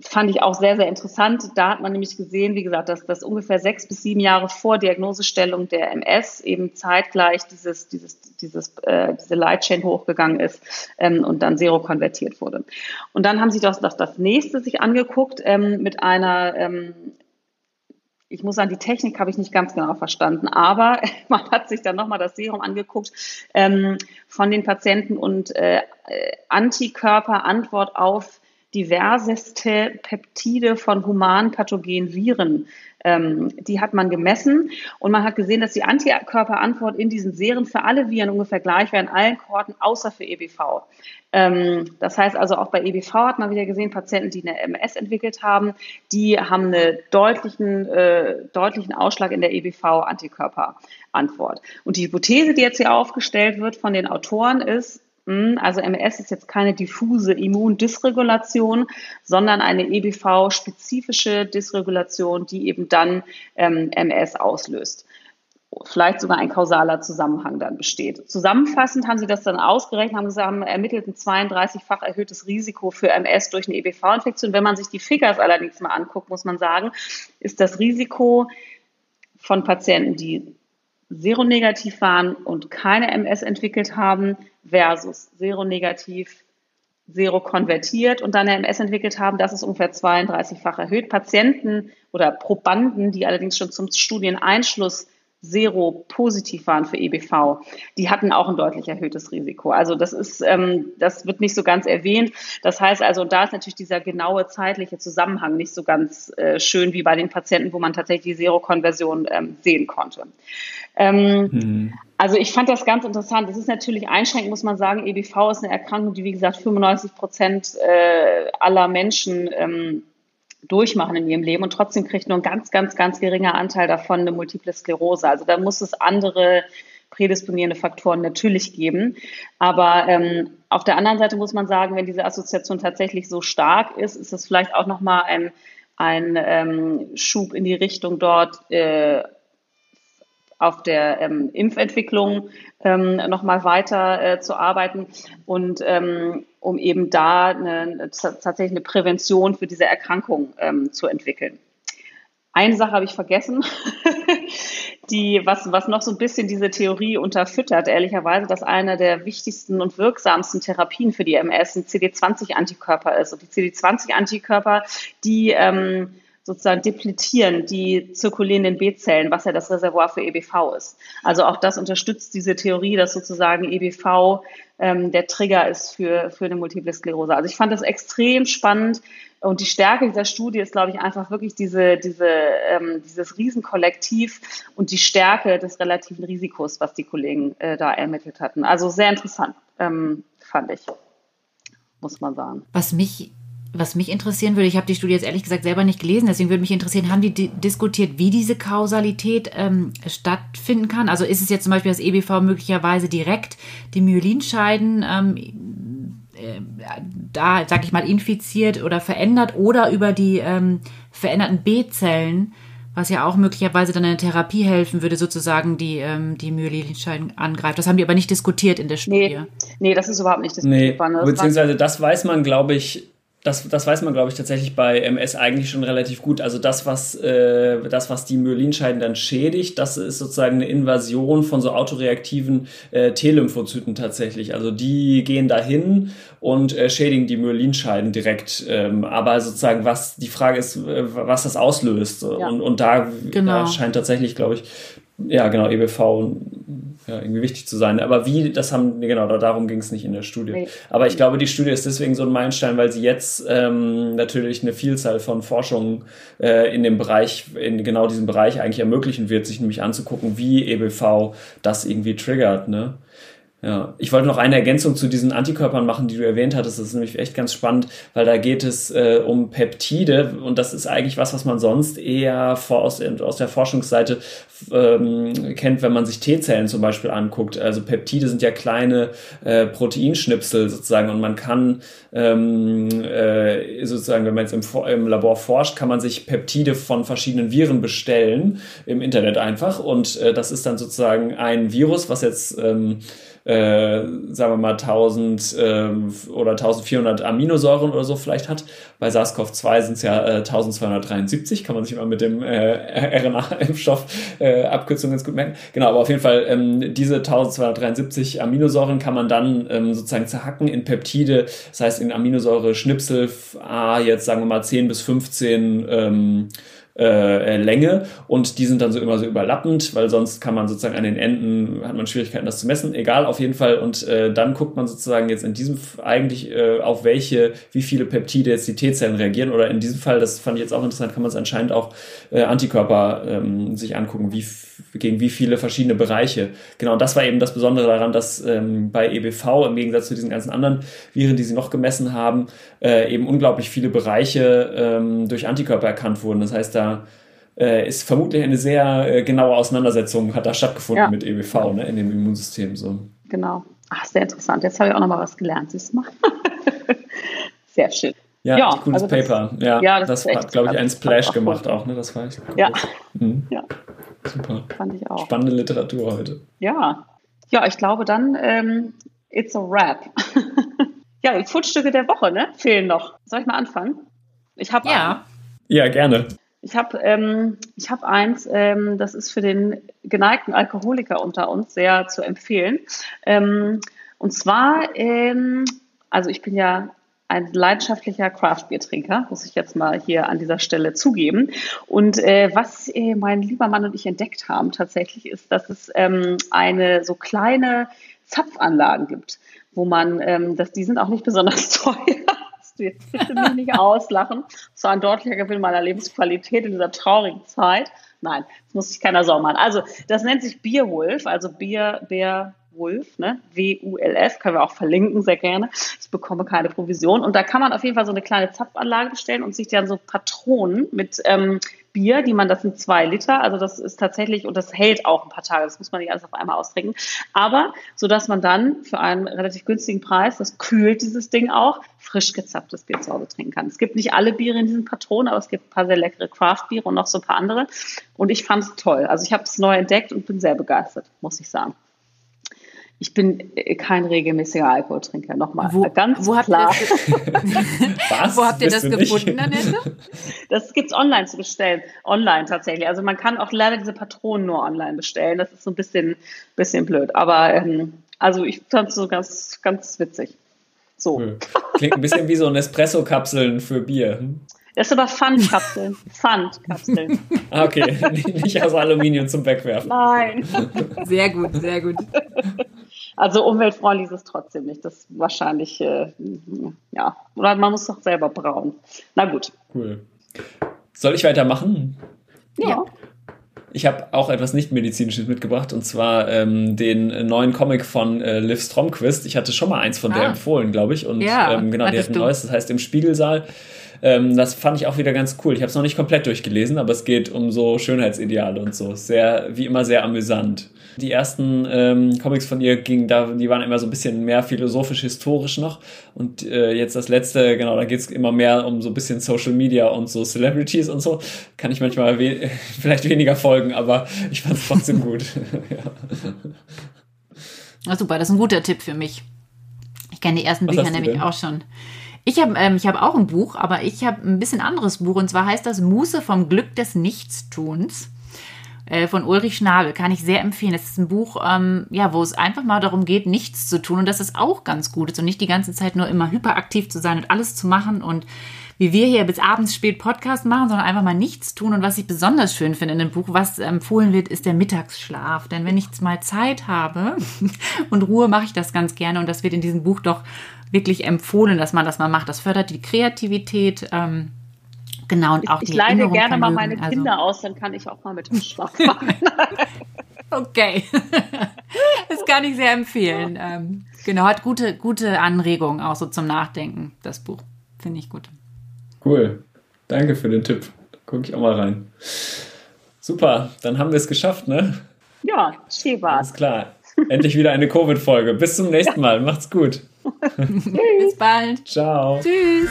fand ich auch sehr, sehr interessant. Da hat man nämlich gesehen, wie gesagt, dass das ungefähr sechs bis sieben Jahre vor Diagnosestellung der MS eben zeitgleich dieses, dieses, dieses, äh, diese Lightchain hochgegangen ist ähm, und dann Zero konvertiert wurde. Und dann haben sie das, das, das nächste sich angeguckt ähm, mit einer ähm, ich muss sagen, die Technik habe ich nicht ganz genau verstanden, aber man hat sich dann nochmal das Serum angeguckt ähm, von den Patienten und äh, Antikörperantwort auf diverseste Peptide von human pathogenen Viren. Ähm, die hat man gemessen und man hat gesehen, dass die Antikörperantwort in diesen Serien für alle Viren ungefähr gleich war in allen Kohorten, außer für EBV. Ähm, das heißt also auch bei EBV hat man wieder gesehen, Patienten, die eine MS entwickelt haben, die haben einen deutlichen, äh, deutlichen Ausschlag in der EBV-Antikörperantwort. Und die Hypothese, die jetzt hier aufgestellt wird von den Autoren, ist, also MS ist jetzt keine diffuse Immundysregulation, sondern eine EBV-spezifische Dysregulation, die eben dann ähm, MS auslöst. Vielleicht sogar ein kausaler Zusammenhang dann besteht. Zusammenfassend haben sie das dann ausgerechnet, haben gesagt, haben ermittelt ein 32-fach erhöhtes Risiko für MS durch eine EBV-Infektion. Wenn man sich die Figures allerdings mal anguckt, muss man sagen, ist das Risiko von Patienten, die seronegativ waren und keine MS entwickelt haben, versus seronegativ, serokonvertiert und dann eine MS entwickelt haben, das ist ungefähr 32-fach erhöht. Patienten oder Probanden, die allerdings schon zum Studieneinschluss seropositiv waren für EBV, die hatten auch ein deutlich erhöhtes Risiko. Also das ist, ähm, das wird nicht so ganz erwähnt. Das heißt also, da ist natürlich dieser genaue zeitliche Zusammenhang nicht so ganz äh, schön wie bei den Patienten, wo man tatsächlich die Serokonversion ähm, sehen konnte. Ähm, mhm. Also ich fand das ganz interessant. Das ist natürlich einschränkend, muss man sagen. EBV ist eine Erkrankung, die wie gesagt 95 Prozent äh, aller Menschen ähm, durchmachen in ihrem Leben und trotzdem kriegt nur ein ganz, ganz, ganz geringer Anteil davon eine Multiple Sklerose. Also da muss es andere prädisponierende Faktoren natürlich geben. Aber ähm, auf der anderen Seite muss man sagen, wenn diese Assoziation tatsächlich so stark ist, ist es vielleicht auch nochmal ein, ein ähm, Schub in die Richtung dort äh, auf der ähm, Impfentwicklung ähm, nochmal weiter äh, zu arbeiten und ähm, um eben da eine, tatsächlich eine Prävention für diese Erkrankung ähm, zu entwickeln. Eine Sache habe ich vergessen, die, was, was noch so ein bisschen diese Theorie unterfüttert, ehrlicherweise, dass eine der wichtigsten und wirksamsten Therapien für die MS ein CD20-Antikörper ist. Und die CD20-Antikörper, die ähm, sozusagen depletieren die zirkulierenden B-Zellen, was ja das Reservoir für EBV ist. Also auch das unterstützt diese Theorie, dass sozusagen EBV ähm, der Trigger ist für, für eine Multiple Sklerose. Also ich fand das extrem spannend und die Stärke dieser Studie ist, glaube ich, einfach wirklich diese, diese, ähm, dieses Riesenkollektiv und die Stärke des relativen Risikos, was die Kollegen äh, da ermittelt hatten. Also sehr interessant, ähm, fand ich, muss man sagen. Was mich was mich interessieren würde, ich habe die Studie jetzt ehrlich gesagt selber nicht gelesen, deswegen würde mich interessieren, haben die diskutiert, wie diese Kausalität ähm, stattfinden kann? Also ist es jetzt zum Beispiel, dass EBV möglicherweise direkt die Myelinscheiden ähm, äh, da, sag ich mal, infiziert oder verändert oder über die ähm, veränderten B-Zellen, was ja auch möglicherweise dann in der Therapie helfen würde, sozusagen die, ähm, die Myelinscheiden angreift. Das haben die aber nicht diskutiert in der Studie. Nee, nee das ist überhaupt nicht diskutiert nee, Beziehungsweise das weiß man, glaube ich, das, das weiß man, glaube ich, tatsächlich bei MS eigentlich schon relativ gut. Also das, was, äh, das, was die Myelinscheiden dann schädigt, das ist sozusagen eine Invasion von so autoreaktiven äh, T-Lymphozyten tatsächlich. Also die gehen dahin und äh, schädigen die Myelinscheiden direkt. Ähm, aber sozusagen, was die Frage ist, äh, was das auslöst. Ja. Und, und da, genau. da scheint tatsächlich, glaube ich, ja, genau, EBV ja, irgendwie wichtig zu sein. Aber wie, das haben, genau, darum ging es nicht in der Studie. Nee. Aber ich glaube, die Studie ist deswegen so ein Meilenstein, weil sie jetzt ähm, natürlich eine Vielzahl von Forschungen äh, in dem Bereich, in genau diesem Bereich eigentlich ermöglichen wird, sich nämlich anzugucken, wie EBV das irgendwie triggert. Ne? Ja, ich wollte noch eine Ergänzung zu diesen Antikörpern machen, die du erwähnt hattest. Das ist nämlich echt ganz spannend, weil da geht es äh, um Peptide und das ist eigentlich was, was man sonst eher vor, aus, aus der Forschungsseite ähm, kennt, wenn man sich T-Zellen zum Beispiel anguckt. Also Peptide sind ja kleine äh, Proteinschnipsel sozusagen und man kann ähm, äh, sozusagen, wenn man jetzt im, im Labor forscht, kann man sich Peptide von verschiedenen Viren bestellen im Internet einfach und äh, das ist dann sozusagen ein Virus, was jetzt ähm, äh, sagen wir mal 1000 äh, oder 1400 Aminosäuren oder so vielleicht hat. Bei SARS-CoV-2 sind es ja äh, 1273, kann man sich immer mit dem äh, RNA-Impfstoff äh, Abkürzung ganz gut merken. Genau, aber auf jeden Fall ähm, diese 1273 Aminosäuren kann man dann ähm, sozusagen zerhacken in Peptide, das heißt in Aminosäure-Schnipsel, ah, jetzt sagen wir mal 10 bis 15 ähm, äh, Länge und die sind dann so immer so überlappend, weil sonst kann man sozusagen an den Enden, hat man Schwierigkeiten, das zu messen. Egal, auf jeden Fall. Und äh, dann guckt man sozusagen jetzt in diesem eigentlich äh, auf welche, wie viele Peptide jetzt die T-Zellen reagieren oder in diesem Fall, das fand ich jetzt auch interessant, kann man es anscheinend auch äh, Antikörper ähm, sich angucken, wie gegen wie viele verschiedene Bereiche. Genau, das war eben das Besondere daran, dass ähm, bei EBV im Gegensatz zu diesen ganzen anderen Viren, die sie noch gemessen haben, äh, eben unglaublich viele Bereiche ähm, durch Antikörper erkannt wurden. Das heißt, da äh, ist vermutlich eine sehr äh, genaue Auseinandersetzung hat da stattgefunden ja. mit EBV ne, in dem Immunsystem. So. Genau. Ach, sehr interessant. Jetzt habe ich auch noch mal was gelernt. Siehst du mal? sehr schön. Ja, ja cooles also das, Paper. Ja, ja das, das hat, glaube ich, einen Splash gemacht auch. Ne? Das war ich. Ja. Mhm. ja. Super. Fand ich auch. Spannende Literatur heute. Ja. Ja, ich glaube dann, ähm, it's a wrap. ja, die Fundstücke der Woche, ne? Fehlen noch. Soll ich mal anfangen? Ich habe ja. Einen. Ja, gerne. Ich habe ähm, hab eins, ähm, das ist für den geneigten Alkoholiker unter uns sehr zu empfehlen. Ähm, und zwar, ähm, also ich bin ja ein leidenschaftlicher Craft-Bier-Trinker, muss ich jetzt mal hier an dieser Stelle zugeben. Und äh, was äh, mein lieber Mann und ich entdeckt haben tatsächlich, ist, dass es ähm, eine so kleine Zapfanlagen gibt, wo man, ähm, das, die sind auch nicht besonders teuer. Du jetzt bitte mich nicht auslachen. Das war ein deutlicher Gewinn meiner Lebensqualität in dieser traurigen Zeit. Nein, das muss sich keiner Sorgen machen. Also, das nennt sich Bierwolf, also Bier, Bär, Wolf, ne? W-U-L-F, können wir auch verlinken, sehr gerne. Ich bekomme keine Provision. Und da kann man auf jeden Fall so eine kleine Zapfanlage bestellen und sich dann so Patronen mit ähm, Bier, die man, das sind zwei Liter, also das ist tatsächlich, und das hält auch ein paar Tage, das muss man nicht alles auf einmal austrinken, aber so dass man dann für einen relativ günstigen Preis, das kühlt dieses Ding auch, frisch gezapftes Bier zu Hause trinken kann. Es gibt nicht alle Biere in diesen Patronen, aber es gibt ein paar sehr leckere Craft-Biere und noch so ein paar andere und ich fand es toll. Also ich habe es neu entdeckt und bin sehr begeistert, muss ich sagen. Ich bin äh, kein regelmäßiger Alkoholtrinker. Nochmal wo, ganz wo klar. Was? wo habt ihr das gefunden, Annette? Das gibt's online zu bestellen. Online tatsächlich. Also man kann auch leider diese Patronen nur online bestellen. Das ist so ein bisschen, bisschen blöd. Aber ähm, also ich fand es so ganz, ganz witzig. So. Klingt ein bisschen wie so ein Espresso-Kapseln für Bier. Hm? Das ist aber Pfandkapseln. Pfandkapseln. Ah, okay. Nicht aus Aluminium zum Wegwerfen. Nein. Sehr gut, sehr gut. Also umweltfreundlich ist es trotzdem nicht. Das wahrscheinlich, äh, ja. Oder man muss doch selber brauen. Na gut. Cool. Soll ich weitermachen? Ja. Ich habe auch etwas nicht-medizinisches mitgebracht und zwar ähm, den neuen Comic von äh, Liv Stromquist. Ich hatte schon mal eins von ah. der empfohlen, glaube ich. Und ja, ähm, genau, die hat ein neues, das heißt im Spiegelsaal. Ähm, das fand ich auch wieder ganz cool. Ich habe es noch nicht komplett durchgelesen, aber es geht um so Schönheitsideale und so. Sehr, wie immer sehr amüsant. Die ersten ähm, Comics von ihr gingen da, die waren immer so ein bisschen mehr philosophisch-historisch noch. Und äh, jetzt das letzte, genau, da geht es immer mehr um so ein bisschen Social Media und so Celebrities und so. Kann ich manchmal we vielleicht weniger folgen, aber ich fand es trotzdem gut. ja. Ah, super, das ist ein guter Tipp für mich. Ich kenne die ersten Was Bücher nämlich auch schon. Ich habe ähm, hab auch ein Buch, aber ich habe ein bisschen anderes Buch und zwar heißt das Muße vom Glück des Nichtstuns äh, von Ulrich Schnabel. Kann ich sehr empfehlen. Es ist ein Buch, ähm, ja, wo es einfach mal darum geht, nichts zu tun und das ist auch ganz gut ist und nicht die ganze Zeit nur immer hyperaktiv zu sein und alles zu machen und wie wir hier bis abends spät Podcast machen, sondern einfach mal nichts tun. Und was ich besonders schön finde in dem Buch, was empfohlen wird, ist der Mittagsschlaf. Denn wenn ich mal Zeit habe und Ruhe, mache ich das ganz gerne. Und das wird in diesem Buch doch wirklich empfohlen, dass man das mal macht. Das fördert die Kreativität. Ähm, genau, und auch ich, die Ich leide gerne mal meine also Kinder aus, dann kann ich auch mal mit dem Schlaf machen. Okay. das kann ich sehr empfehlen. Ähm, genau, hat gute, gute Anregungen auch so zum Nachdenken, das Buch. Finde ich gut. Cool. Danke für den Tipp. Gucke ich auch mal rein. Super, dann haben wir es geschafft, ne? Ja, schön war's. Alles klar. Endlich wieder eine Covid-Folge. Bis zum nächsten Mal. Macht's gut. Bis bald. Ciao. Tschüss.